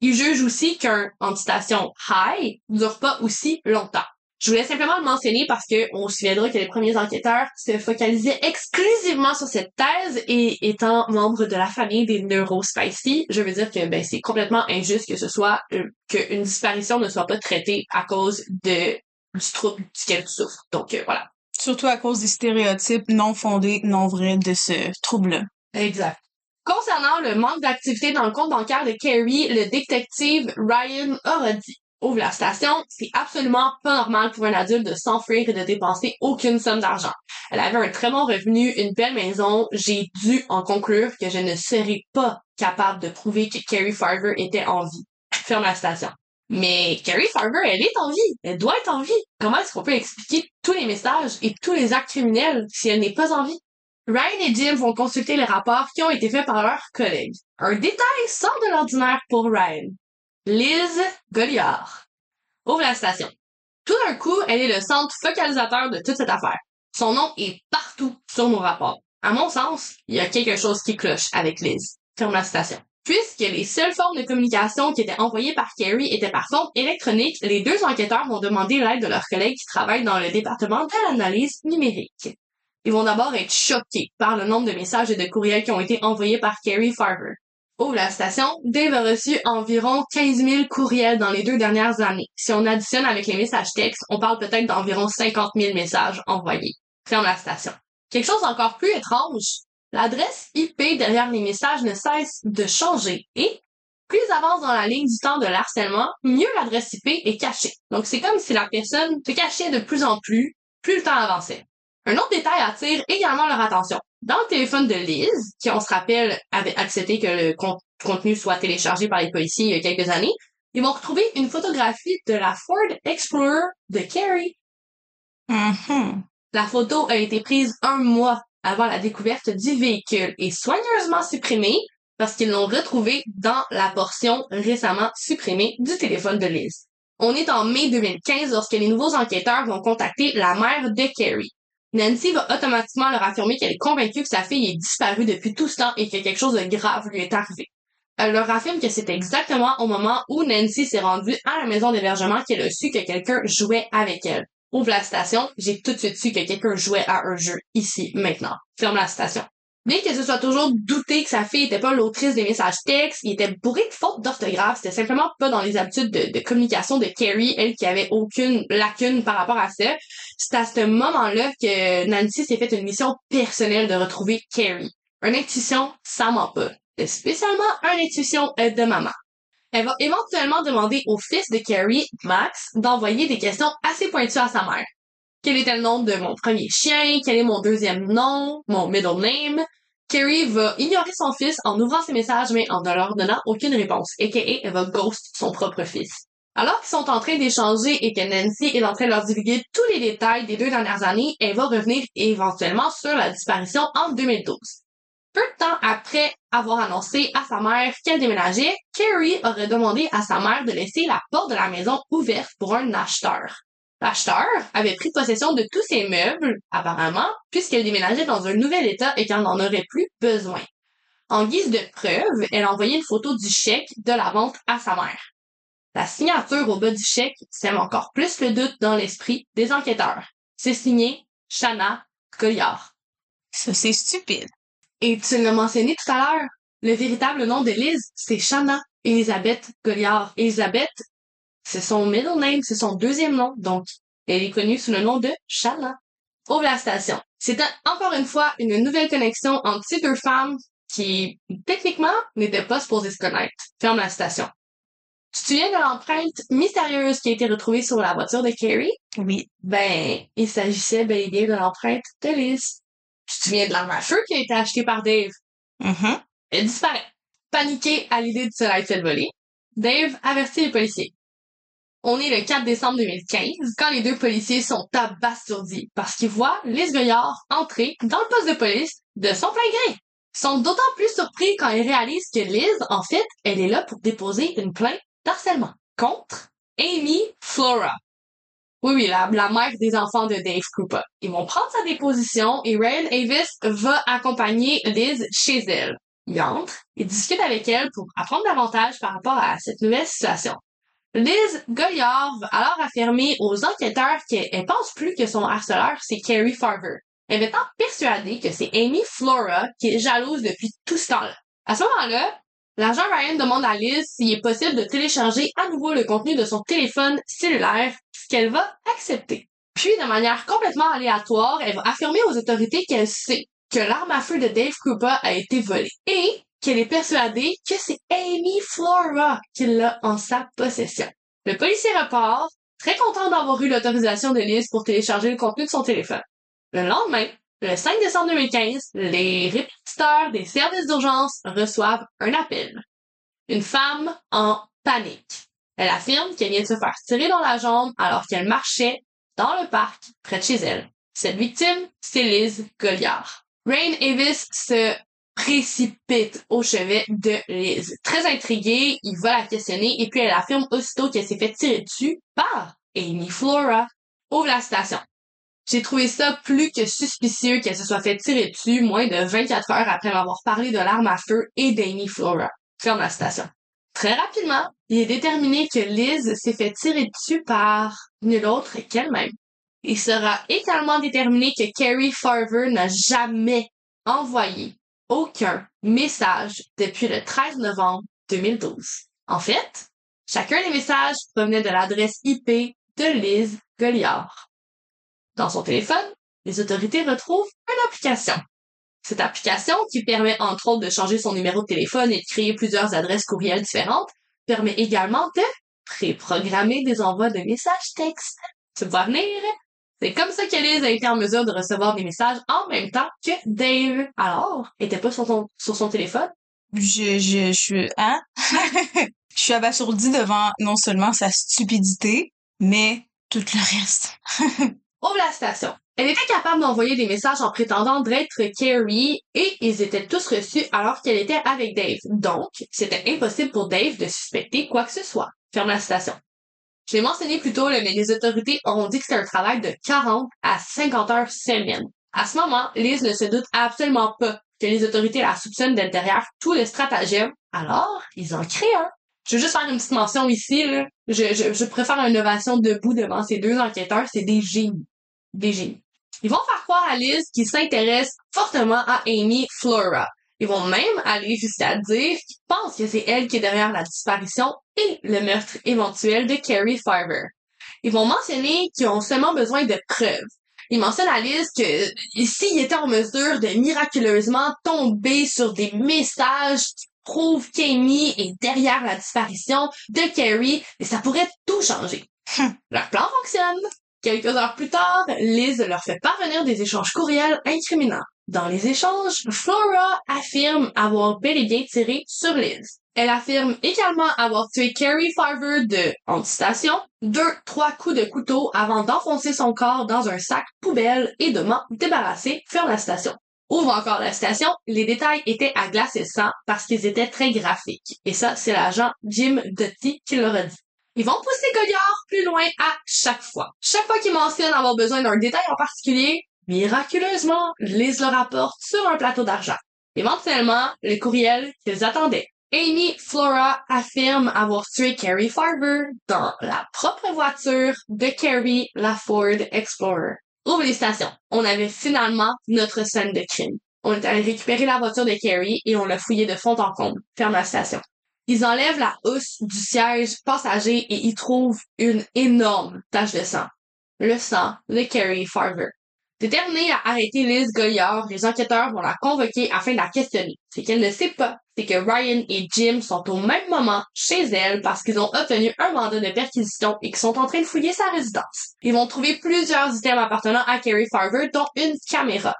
Ils jugent aussi qu'un antitation high dure pas aussi longtemps. Je voulais simplement le mentionner parce que on se souviendra que les premiers enquêteurs se focalisaient exclusivement sur cette thèse et étant membre de la famille des neurospicy, je veux dire que ben c'est complètement injuste que ce soit euh, qu'une disparition ne soit pas traitée à cause de du trouble duquel tu souffres. Donc euh, voilà. Surtout à cause des stéréotypes non fondés, non vrais de ce trouble-là. Exact. Concernant le manque d'activité dans le compte bancaire de Carrie, le détective Ryan aura dit ouvre la station, c'est absolument pas normal pour un adulte de s'enfuir et de dépenser aucune somme d'argent. Elle avait un très bon revenu, une belle maison. J'ai dû en conclure que je ne serais pas capable de prouver que Carrie Farver était en vie. Ferme la station. Mais Carrie Farver, elle est en vie. Elle doit être en vie. Comment est-ce qu'on peut expliquer tous les messages et tous les actes criminels si elle n'est pas en vie? Ryan et Jim vont consulter les rapports qui ont été faits par leurs collègues. Un détail sort de l'ordinaire pour Ryan. Liz Goliard. Ouvre la station. Tout d'un coup, elle est le centre focalisateur de toute cette affaire. Son nom est partout sur nos rapports. À mon sens, il y a quelque chose qui cloche avec Liz. Ferme la station. Puisque les seules formes de communication qui étaient envoyées par Carrie étaient par phone électronique, les deux enquêteurs vont demander l'aide de leurs collègues qui travaillent dans le département de l'analyse numérique. Ils vont d'abord être choqués par le nombre de messages et de courriels qui ont été envoyés par Carrie Farver. Oh, la station, Dave a reçu environ 15 000 courriels dans les deux dernières années. Si on additionne avec les messages textes, on parle peut-être d'environ 50 000 messages envoyés. Ferme la station. Quelque chose encore plus étrange. L'adresse IP derrière les messages ne cesse de changer et plus ils avancent dans la ligne du temps de l'harcèlement, mieux l'adresse IP est cachée. Donc c'est comme si la personne se cachait de plus en plus, plus le temps avançait. Un autre détail attire également leur attention. Dans le téléphone de Liz, qui on se rappelle avait accepté que le contenu soit téléchargé par les policiers il y a quelques années, ils vont retrouver une photographie de la Ford Explorer de Carrie. Mhm. La photo a été prise un mois avant la découverte du véhicule et soigneusement supprimée parce qu'ils l'ont retrouvée dans la portion récemment supprimée du téléphone de Liz. On est en mai 2015 lorsque les nouveaux enquêteurs vont contacter la mère de Carrie. Nancy va automatiquement leur affirmer qu'elle est convaincue que sa fille est disparue depuis tout ce temps et que quelque chose de grave lui est arrivé. Elle leur affirme que c'est exactement au moment où Nancy s'est rendue à la maison d'hébergement qu'elle a su que quelqu'un jouait avec elle. Ouvre la station, j'ai tout de suite su que quelqu'un jouait à un jeu ici, maintenant. Ferme la station. Bien que ce soit toujours douté que sa fille était pas l'autrice des messages textes, il était bourré de fautes d'orthographe, c'était simplement pas dans les habitudes de, communication de Carrie, elle qui avait aucune lacune par rapport à ça. C'est à ce moment-là que Nancy s'est fait une mission personnelle de retrouver Carrie. Une intuition, ça ment pas. Spécialement une intuition de maman. Elle va éventuellement demander au fils de Carrie, Max, d'envoyer des questions assez pointues à sa mère. Quel était le nom de mon premier chien? Quel est mon deuxième nom? Mon middle name? Carrie va ignorer son fils en ouvrant ses messages mais en ne leur donnant aucune réponse, et elle va ghost son propre fils. Alors qu'ils sont en train d'échanger et que Nancy est en train de leur divulguer tous les détails des deux dernières années, elle va revenir éventuellement sur la disparition en 2012. Peu de temps après avoir annoncé à sa mère qu'elle déménageait, Carrie aurait demandé à sa mère de laisser la porte de la maison ouverte pour un acheteur. L'acheteur avait pris possession de tous ses meubles, apparemment, puisqu'elle déménageait dans un nouvel état et qu'elle n'en aurait plus besoin. En guise de preuve, elle a envoyé une photo du chèque de la vente à sa mère. La signature au bas du chèque sème encore plus le doute dans l'esprit des enquêteurs. C'est signé Shanna Colliard. Ça, c'est stupide. Et tu l'as mentionné tout à l'heure, le véritable nom de Liz, c'est Shanna Elisabeth Goliard. Elisabeth, c'est son middle name, c'est son deuxième nom, donc elle est connue sous le nom de Shanna. Ouvre la station. C'était encore une fois une nouvelle connexion entre ces deux femmes qui, techniquement, n'étaient pas supposées se connaître. Ferme la station. Tu te souviens de l'empreinte mystérieuse qui a été retrouvée sur la voiture de Carrie? Oui. Ben, il s'agissait bel et bien de l'empreinte de Liz. Tu te souviens de l'arme à feu qui a été achetée par Dave? Mm Elle disparaît. Paniqué à l'idée de se la faire voler, Dave avertit les policiers. On est le 4 décembre 2015 quand les deux policiers sont abasourdis parce qu'ils voient Liz Goyard entrer dans le poste de police de son plein gré. Ils sont d'autant plus surpris quand ils réalisent que Liz, en fait, elle est là pour déposer une plainte d'harcèlement contre Amy Flora, oui, oui, la, la mère des enfants de Dave Cooper. Ils vont prendre sa déposition et Ryan Avis va accompagner Liz chez elle. Il entre, il discute avec elle pour apprendre davantage par rapport à cette nouvelle situation. Liz Goyard va alors affirmer aux enquêteurs qu'elle pense plus que son harceleur, c'est Carrie Farver. Elle étant persuadée que c'est Amy Flora qui est jalouse depuis tout ce temps-là. À ce moment-là, l'agent Ryan demande à Liz s'il est possible de télécharger à nouveau le contenu de son téléphone cellulaire qu'elle va accepter. Puis, de manière complètement aléatoire, elle va affirmer aux autorités qu'elle sait que l'arme à feu de Dave Cooper a été volée et qu'elle est persuadée que c'est Amy Flora qui l'a en sa possession. Le policier repart, très content d'avoir eu l'autorisation de Liz pour télécharger le contenu de son téléphone. Le lendemain, le 5 décembre 2015, les répétiteurs des services d'urgence reçoivent un appel. Une femme en panique. Elle affirme qu'elle vient de se faire tirer dans la jambe alors qu'elle marchait dans le parc près de chez elle. Cette victime, c'est Liz Goliard. Rain Avis se précipite au chevet de Liz. Très intriguée, il va la questionner et puis elle affirme aussitôt qu'elle s'est fait tirer dessus par Amy Flora. Ouvre la station. J'ai trouvé ça plus que suspicieux qu'elle se soit fait tirer dessus moins de 24 heures après m'avoir parlé de l'arme à feu et d'Amy Flora. Ferme la station. Très rapidement, il est déterminé que Liz s'est fait tirer dessus par nul autre qu'elle-même. Il sera également déterminé que Carrie Farver n'a jamais envoyé aucun message depuis le 13 novembre 2012. En fait, chacun des messages provenait de l'adresse IP de Liz Goliard. Dans son téléphone, les autorités retrouvent une application. Cette application, qui permet entre autres de changer son numéro de téléphone et de créer plusieurs adresses courriels différentes, permet également de préprogrammer des envois de messages textes. Tu me vois venir? C'est comme ça qu'Elise a été en mesure de recevoir des messages en même temps que Dave. Alors, elle était pas sur, son, sur son téléphone? Je, je, je suis, hein? je suis abasourdie devant non seulement sa stupidité, mais tout le reste. Ouvre la station. Elle était capable d'envoyer des messages en prétendant d'être Carrie et ils étaient tous reçus alors qu'elle était avec Dave. Donc, c'était impossible pour Dave de suspecter quoi que ce soit. Ferme la station. Je l'ai mentionné plus tôt, les autorités ont dit que c'était un travail de 40 à 50 heures semaine. À ce moment, Liz ne se doute absolument pas que les autorités la soupçonnent d'être derrière tout le stratagème. Alors, ils en créent un. Je veux juste faire une petite mention ici, là. Je, je, je préfère une ovation debout devant ces deux enquêteurs. C'est des génies. Des génies. Ils vont faire croire à Liz qu'ils s'intéressent fortement à Amy Flora. Ils vont même aller jusqu'à dire qu'ils pensent que c'est elle qui est derrière la disparition et le meurtre éventuel de Carrie Farver. Ils vont mentionner qu'ils ont seulement besoin de preuves. Ils mentionnent à Liz que s'ils étaient en mesure de miraculeusement tomber sur des messages qui prouvent qu'Amy est derrière la disparition de Carrie, ça pourrait tout changer. Leur plan fonctionne. Quelques heures plus tard, Liz leur fait parvenir des échanges courriels incriminants. Dans les échanges, Flora affirme avoir bel et bien tiré sur Liz. Elle affirme également avoir tué Carrie Farver de anti-station, deux, trois coups de couteau avant d'enfoncer son corps dans un sac poubelle et de m'en débarrasser, ferme la station. Ouvre encore la station, les détails étaient à glacer le sang parce qu'ils étaient très graphiques. Et ça, c'est l'agent Jim Dottie qui leur a dit. Ils vont pousser Goyard plus loin à chaque fois. Chaque fois qu'ils mentionnent avoir besoin d'un détail en particulier, miraculeusement, Liz le rapporte sur un plateau d'argent. Éventuellement, le courriel qu'ils attendaient. Amy Flora affirme avoir tué Carrie Farber dans la propre voiture de Carrie, la Ford Explorer. Ouvre les stations. On avait finalement notre scène de crime. On est allé récupérer la voiture de Carrie et on l'a fouillée de fond en comble. Ferme la station. Ils enlèvent la housse du siège passager et y trouvent une énorme tache de sang. Le sang de Carrie Farver. Déterminés à arrêter Liz Goyard, les enquêteurs vont la convoquer afin de la questionner. Ce qu'elle ne sait pas, c'est que Ryan et Jim sont au même moment chez elle parce qu'ils ont obtenu un mandat de perquisition et qu'ils sont en train de fouiller sa résidence. Ils vont trouver plusieurs items appartenant à Carrie Farver, dont une caméra.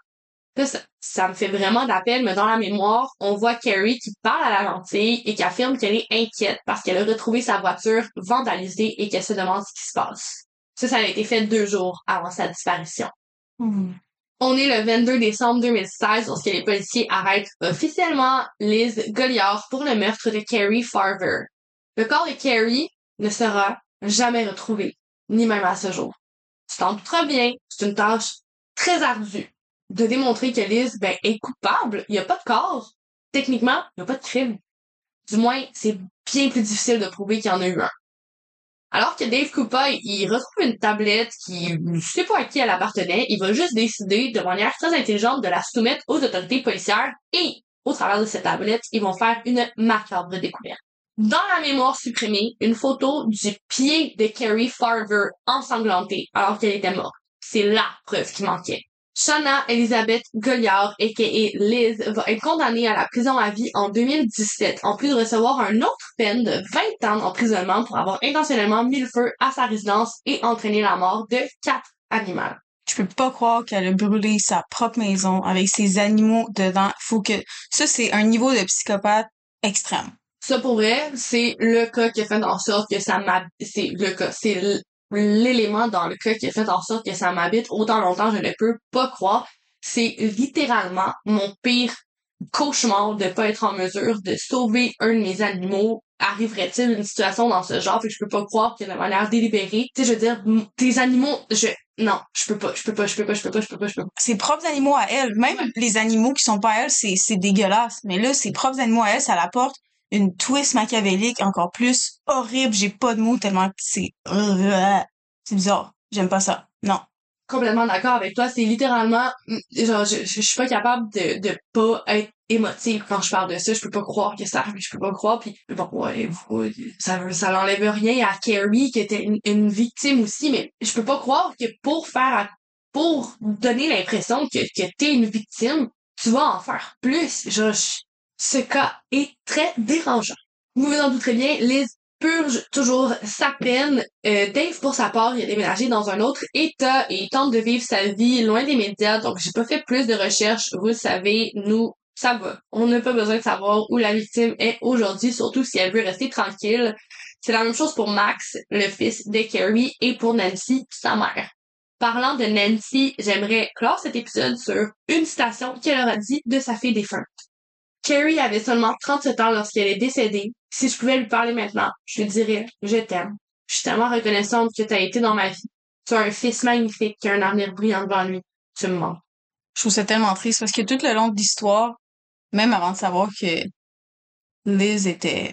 Ça, ça me fait vraiment d'appel, mais dans la mémoire, on voit Carrie qui parle à la lentille et qui affirme qu'elle est inquiète parce qu'elle a retrouvé sa voiture vandalisée et qu'elle se demande ce qui se passe. Ça, ça a été fait deux jours avant sa disparition. Hmm. On est le 22 décembre 2016 lorsque les policiers arrêtent officiellement Liz Goliard pour le meurtre de Carrie Farver. Le corps de Carrie ne sera jamais retrouvé, ni même à ce jour. Tu t'en très bien, c'est une tâche très ardue de démontrer que Liz ben, est coupable. Il n'y a pas de corps. Techniquement, il n'y a pas de crime. Du moins, c'est bien plus difficile de prouver qu'il y en a eu un. Alors que Dave Cooper, il retrouve une tablette qui ne sait pas à qui elle appartenait, il va juste décider de manière très intelligente de la soumettre aux autorités policières et, au travers de cette tablette, ils vont faire une macabre découverte. Dans la mémoire supprimée, une photo du pied de Carrie Farver ensanglanté alors qu'elle était morte. C'est la preuve qui manquait. Shana Elizabeth Goliard, a.k.a. Liz, va être condamnée à la prison à vie en 2017, en plus de recevoir un autre peine de 20 ans d'emprisonnement pour avoir intentionnellement mis le feu à sa résidence et entraîné la mort de quatre animaux. Je peux pas croire qu'elle a brûlé sa propre maison avec ses animaux dedans. Faut que, ça, c'est un niveau de psychopathe extrême. Ça, pour vrai, c'est le cas qui a fait en sorte que ça m'a, c'est le cas, c'est l'élément dans le cas qui a fait en sorte que ça m'habite autant longtemps, je ne peux pas croire. C'est littéralement mon pire cauchemar de pas être en mesure de sauver un de mes animaux. Arriverait-il une situation dans ce genre? Fait que je peux pas croire que de manière délibérée, tu sais, je veux dire, tes animaux, je, non, je peux pas, je peux pas, je peux pas, je peux pas, je peux pas, je peux pas. Ses propres animaux à elle, même les animaux qui sont pas à elle, c'est, c'est dégueulasse. Mais là, ses propres animaux à elle, ça l'apporte une twist machiavélique encore plus horrible. J'ai pas de mots tellement que c'est, c'est bizarre. J'aime pas ça. Non. Complètement d'accord avec toi. C'est littéralement, genre, je, je, suis pas capable de, de pas être émotive quand je parle de ça. Je peux pas croire que ça arrive. Je peux pas croire. Puis, bon, ouais, ça, ça l'enlève rien à Carrie, qui était une, victime aussi. Mais je peux pas croire que pour faire, pour donner l'impression que, que t'es une victime, tu vas en faire plus. Ce cas est très dérangeant. Vous vous en douterez bien, Liz purge toujours sa peine. Euh, Dave, pour sa part, il a déménagé dans un autre état et tente de vivre sa vie loin des médias. Donc, j'ai pas fait plus de recherches. Vous le savez, nous, ça va. On n'a pas besoin de savoir où la victime est aujourd'hui, surtout si elle veut rester tranquille. C'est la même chose pour Max, le fils de Carrie, et pour Nancy, sa mère. Parlant de Nancy, j'aimerais clore cet épisode sur une citation qu'elle aura dit de sa fille défunte. Carrie avait seulement 37 ans lorsqu'elle est décédée. Si je pouvais lui parler maintenant, je lui dirais « Je t'aime. Je suis tellement reconnaissante que tu as été dans ma vie. Tu as un fils magnifique qui a un avenir brillant devant lui. Tu me manques. Je trouve ça tellement triste parce que tout le long de l'histoire, même avant de savoir que Liz était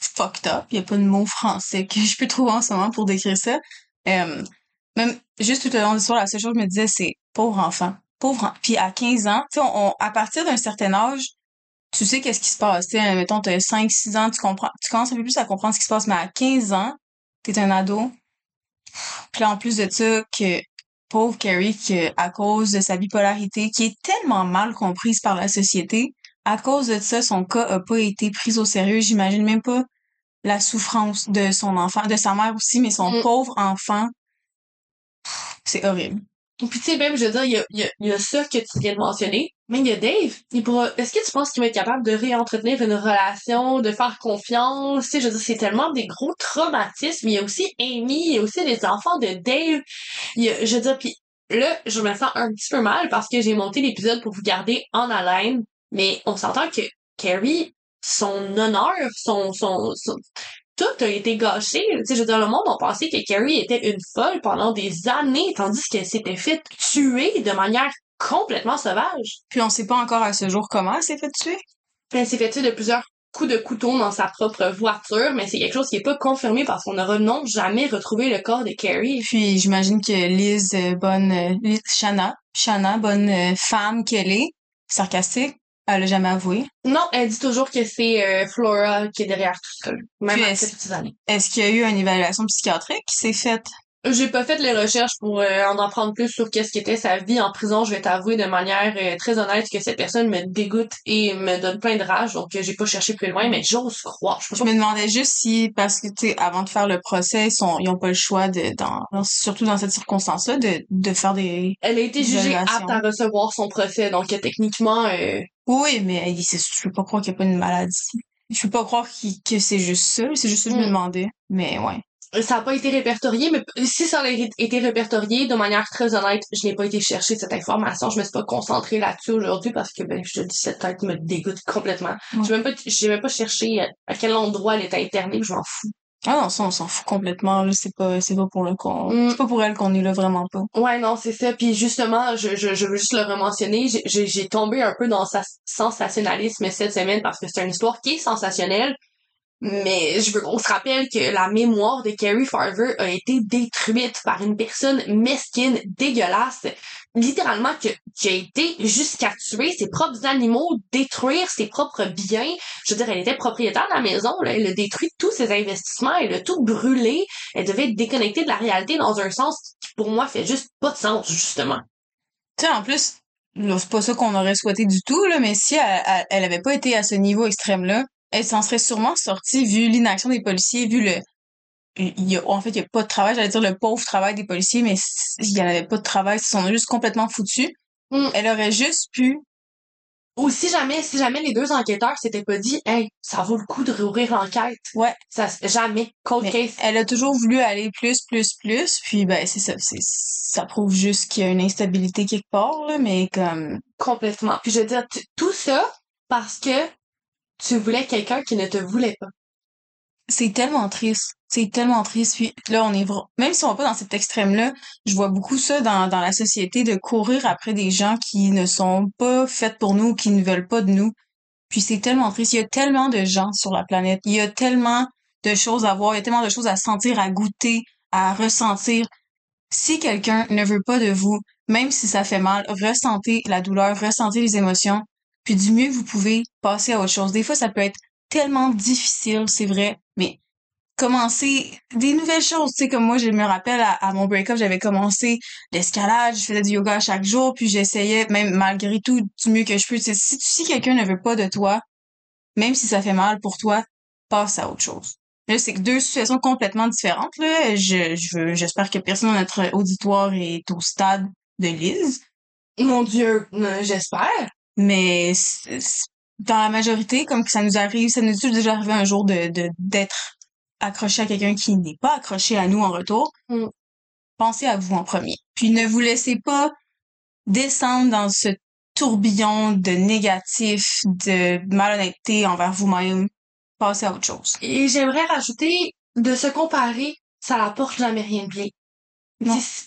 fucked up, il y a pas de mot français que je peux trouver en ce moment pour décrire ça. Euh, même juste tout le long de l'histoire, la seule chose que je me disais, c'est pauvre enfant, pauvre. en- Puis à 15 ans, on, on- à partir d'un certain âge, tu sais qu'est-ce qui se passe. Tu sais, mettons, t'as 5, 6 ans, tu comprends, tu commences un peu plus à comprendre ce qui se passe, mais à 15 ans, t'es un ado. Puis là, en plus de ça, que pauvre Carrie, que à cause de sa bipolarité, qui est tellement mal comprise par la société, à cause de ça, son cas a pas été pris au sérieux. J'imagine même pas la souffrance de son enfant, de sa mère aussi, mais son Mm. pauvre enfant, c'est horrible. Puis tu sais, même, je veux dire, il y a, y, a, y a ça que tu viens de mentionner, mais il y a Dave. Il pourra... Est-ce que tu penses qu'il va être capable de réentretenir une relation, de faire confiance? Tu sais, je veux dire, c'est tellement des gros traumatismes. Il y a aussi Amy, il y a aussi les enfants de Dave. Y a, je veux dire, puis là, je me sens un petit peu mal parce que j'ai monté l'épisode pour vous garder en haleine, mais on s'entend que Carrie, son honneur, son, son, son- tout a été gâché. Tu je veux dire, le monde a pensé que Carrie était une folle pendant des années, tandis qu'elle s'était fait tuer de manière complètement sauvage. Puis on sait pas encore à ce jour comment elle s'est fait tuer. Elle s'est fait tuer de plusieurs coups de couteau dans sa propre voiture, mais c'est quelque chose qui est pas confirmé parce qu'on n'aura non jamais retrouvé le corps de Carrie. Puis j'imagine que Liz, euh, bonne euh, Liz, Shanna, Shanna, bonne euh, femme qu'elle est, sarcastique, elle l'a jamais avoué? Non, elle dit toujours que c'est euh, Flora qui est derrière tout ça, même après toutes années. Est-ce qu'il y a eu une évaluation psychiatrique qui s'est faite? J'ai pas fait les recherches pour euh, en apprendre plus sur qu'est-ce qu'était sa vie en prison. Je vais t'avouer de manière euh, très honnête que cette personne me dégoûte et me donne plein de rage, donc euh, j'ai pas cherché plus loin, mais j'ose croire. Je me demandais juste si, parce que, tu sais, avant de faire le procès, ils, sont, ils ont pas le choix de, dans, surtout dans cette circonstance-là, de, de faire des... Elle a été jugée apte à recevoir son procès, donc euh, techniquement, euh, Oui, mais il- je peux pas croire qu'il n'y a pas une maladie. Je peux pas croire que c'est juste ça. C'est juste ça que je me Mm. demandais. Mais ouais. ça a pas été répertorié, mais si ça avait été répertorié, de manière très honnête, je n'ai pas été chercher cette information. Je me suis pas concentrée là-dessus aujourd'hui parce que, ben, je te dis, cette tête me dégoûte complètement. Ouais. J'ai même même pas cherché à, à quel endroit elle était internée, je m'en fous. Ah non, ça, on s'en fout complètement. C'est pas, c'est pas pour le qu'on, Mm. c'est pas pour elle qu'on est là vraiment pas. Ouais, non, c'est ça. Puis justement, je, je, je veux juste le rementionner. J'ai- J'ai j'ai tombé un peu dans sa sensationnalisme cette semaine parce que c'est une histoire qui est sensationnelle. Mais je veux qu'on se rappelle que la mémoire de Carrie Farver a été détruite par une personne mesquine, dégueulasse, littéralement que, qui a été jusqu'à tuer ses propres animaux, détruire ses propres biens. Je veux dire, elle était propriétaire de la maison, là, elle a détruit tous ses investissements, elle a tout brûlé, elle devait être déconnectée de la réalité dans un sens qui, pour moi, fait juste pas de sens, justement. Tu sais, en plus, c'est pas ça qu'on aurait souhaité du tout, là, mais si elle, elle, elle avait pas été à ce niveau extrême-là, elle s'en serait sûrement sortie vu l'inaction des policiers, vu le, il y a, en fait, il y a pas de travail, j'allais dire le pauvre travail des policiers, mais il y en avait pas de travail, ils sont juste complètement foutus. Mm. Elle aurait juste pu, Ou si jamais, si jamais les deux enquêteurs s'étaient pas dit, hey, ça vaut le coup de réouvrir l'enquête. ouais, Ça, jamais. Cold mais case. elle a toujours voulu aller plus, plus, plus, puis ben, c'est ça, c'est, ça prouve juste qu'il y a une instabilité quelque part, là, mais comme, Complètement. Puis je veux dire, tout ça parce que tu voulais quelqu'un qui ne te voulait pas. c'est tellement triste. C'est tellement triste. Puis là, on est même si on va pas dans cet extrême-là, je vois beaucoup ça dans, la société de courir après des gens qui ne sont pas faits pour nous, qui ne veulent pas de nous. Puis c'est tellement triste. Il y a tellement de gens sur la planète. Il y a tellement de choses à voir. Il y a tellement de choses à sentir, à goûter, à ressentir. Si quelqu'un ne veut pas de vous, même si ça fait mal, ressentez la douleur, ressentez les émotions. Puis du mieux vous pouvez passer à autre chose. Des fois, ça peut être tellement difficile, c'est vrai, mais commencer des nouvelles choses. Tu sais, comme moi, je me rappelle, à, à mon break-up, j'avais commencé l'escalade, je faisais du yoga chaque jour, puis j'essayais, même malgré tout, du mieux que je peux. Tu sais, si, si quelqu'un ne veut pas de toi, même si ça fait mal pour toi, passe à autre chose. Là, c'est deux situations complètement différentes. Là. Je, je veux, j'espère que personne dans notre auditoire est au stade de Lise. Mon Dieu, euh, j'espère. Mais dans la majorité, comme que ça nous arrive, ça nous est déjà arrivé un jour de de- d'être accroché à quelqu'un qui n'est pas accroché à nous en retour. Mm. Pensez à vous en premier. Puis ne vous laissez pas descendre dans ce tourbillon de négatif, de malhonnêteté envers vous-même. Passez à autre chose. Et j'aimerais rajouter, de se comparer, ça n'apporte jamais rien de bien.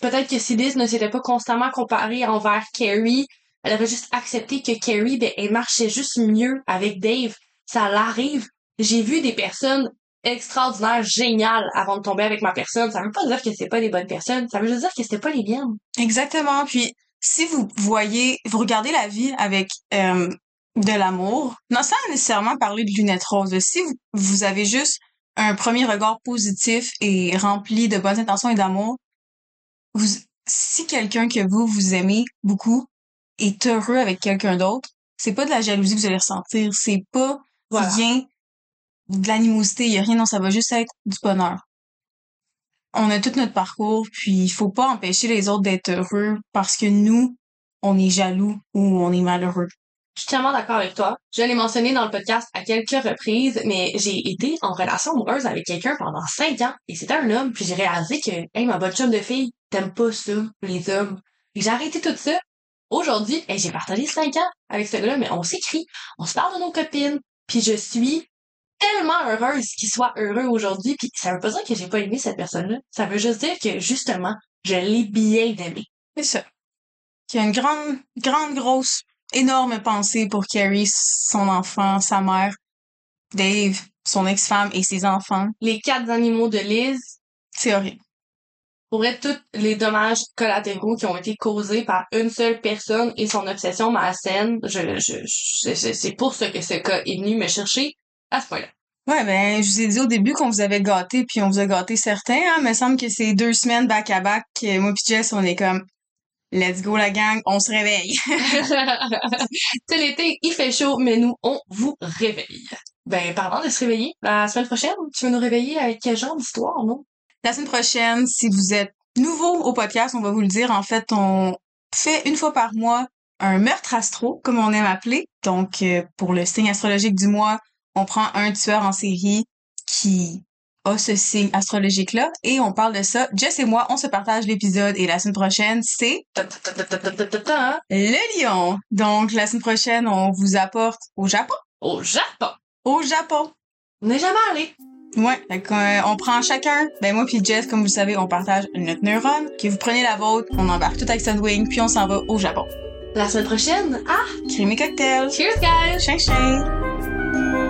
Peut-être que si Liz ne s'était pas constamment comparée envers Carrie, elle aurait juste accepté que Carrie, ben, elle marchait juste mieux avec Dave. Ça l'arrive. J'ai vu des personnes extraordinaires, géniales avant de tomber avec ma personne. Ça veut pas dire que c'est pas des bonnes personnes. Ça veut juste dire que c'était pas les miennes. Exactement. Puis si vous voyez, vous regardez la vie avec euh, de l'amour, non sans nécessairement parler de lunettes roses, si vous, vous avez juste un premier regard positif et rempli de bonnes intentions et d'amour, vous, si quelqu'un que vous vous aimez beaucoup est heureux avec quelqu'un d'autre, c'est pas de la jalousie que vous allez ressentir, c'est pas Voilà. rien de l'animosité, il y a rien, non, ça va juste être du bonheur. On a tout notre parcours, puis il faut pas empêcher les autres d'être heureux parce que nous, on est jaloux ou on est malheureux. Je suis tellement d'accord avec toi. Je l'ai mentionné dans le podcast à quelques reprises, mais j'ai été en relation amoureuse avec quelqu'un pendant cinq ans et c'était un homme. Puis j'ai réalisé que, hey, ma bonne chum de fille, t'aimes pas ça, les hommes. Et j'ai arrêté tout ça. Aujourd'hui, j'ai partagé cinq ans avec ce gars-là, mais on s'écrit, on se parle de nos copines. Puis je suis tellement heureuse qu'il soit heureux aujourd'hui. Puis ça veut pas dire que j'ai pas aimé cette personne-là. Ça veut juste dire que, justement, je l'ai bien aimé. C'est ça. Qu'il y a une grande, grande, grosse, énorme pensée pour Carrie, son enfant, sa mère, Dave, son ex-femme et ses enfants. Les quatre animaux de Liz, C'est horrible. pour être tous les dommages collatéraux qui ont été causés par une seule personne et son obsession malsaine, je, je, je- c'est- c'est pour ça que ce cas est venu me chercher à ce point-là. Ouais, ben, je vous ai dit au début qu'on vous avait gâté, puis on vous a gâté certains, hein. Il me semble que c'est deux semaines back-à-back, moi pis Jess, on est comme, let's go la gang, on se réveille. C'est l'été, il fait chaud, mais nous, on vous réveille. Ben, parlant de se réveiller, la semaine prochaine, tu veux nous réveiller avec quel genre d'histoire, non? La semaine prochaine, si vous êtes nouveau au podcast, on va vous le dire. En fait, on fait une fois par mois un meurtre astro, comme on aime appeler. Donc, euh, pour le signe astrologique du mois, on prend un tueur en série qui a ce signe astrologique-là et on parle de ça. Jess et moi, on se partage l'épisode et la semaine prochaine, c'est le lion. Donc, la semaine prochaine, on vous apporte au Japon. Au Japon. Au Japon. On n'est jamais allé. Ouais, fait euh, on prend chacun. Ben moi puis Jess, comme vous le savez, on partage notre neurone. Que vous prenez la vôtre, on embarque tout avec Sunwing, puis on s'en va au Japon. La semaine prochaine, ah, Crème et cocktail. cheers guys! Ching ching.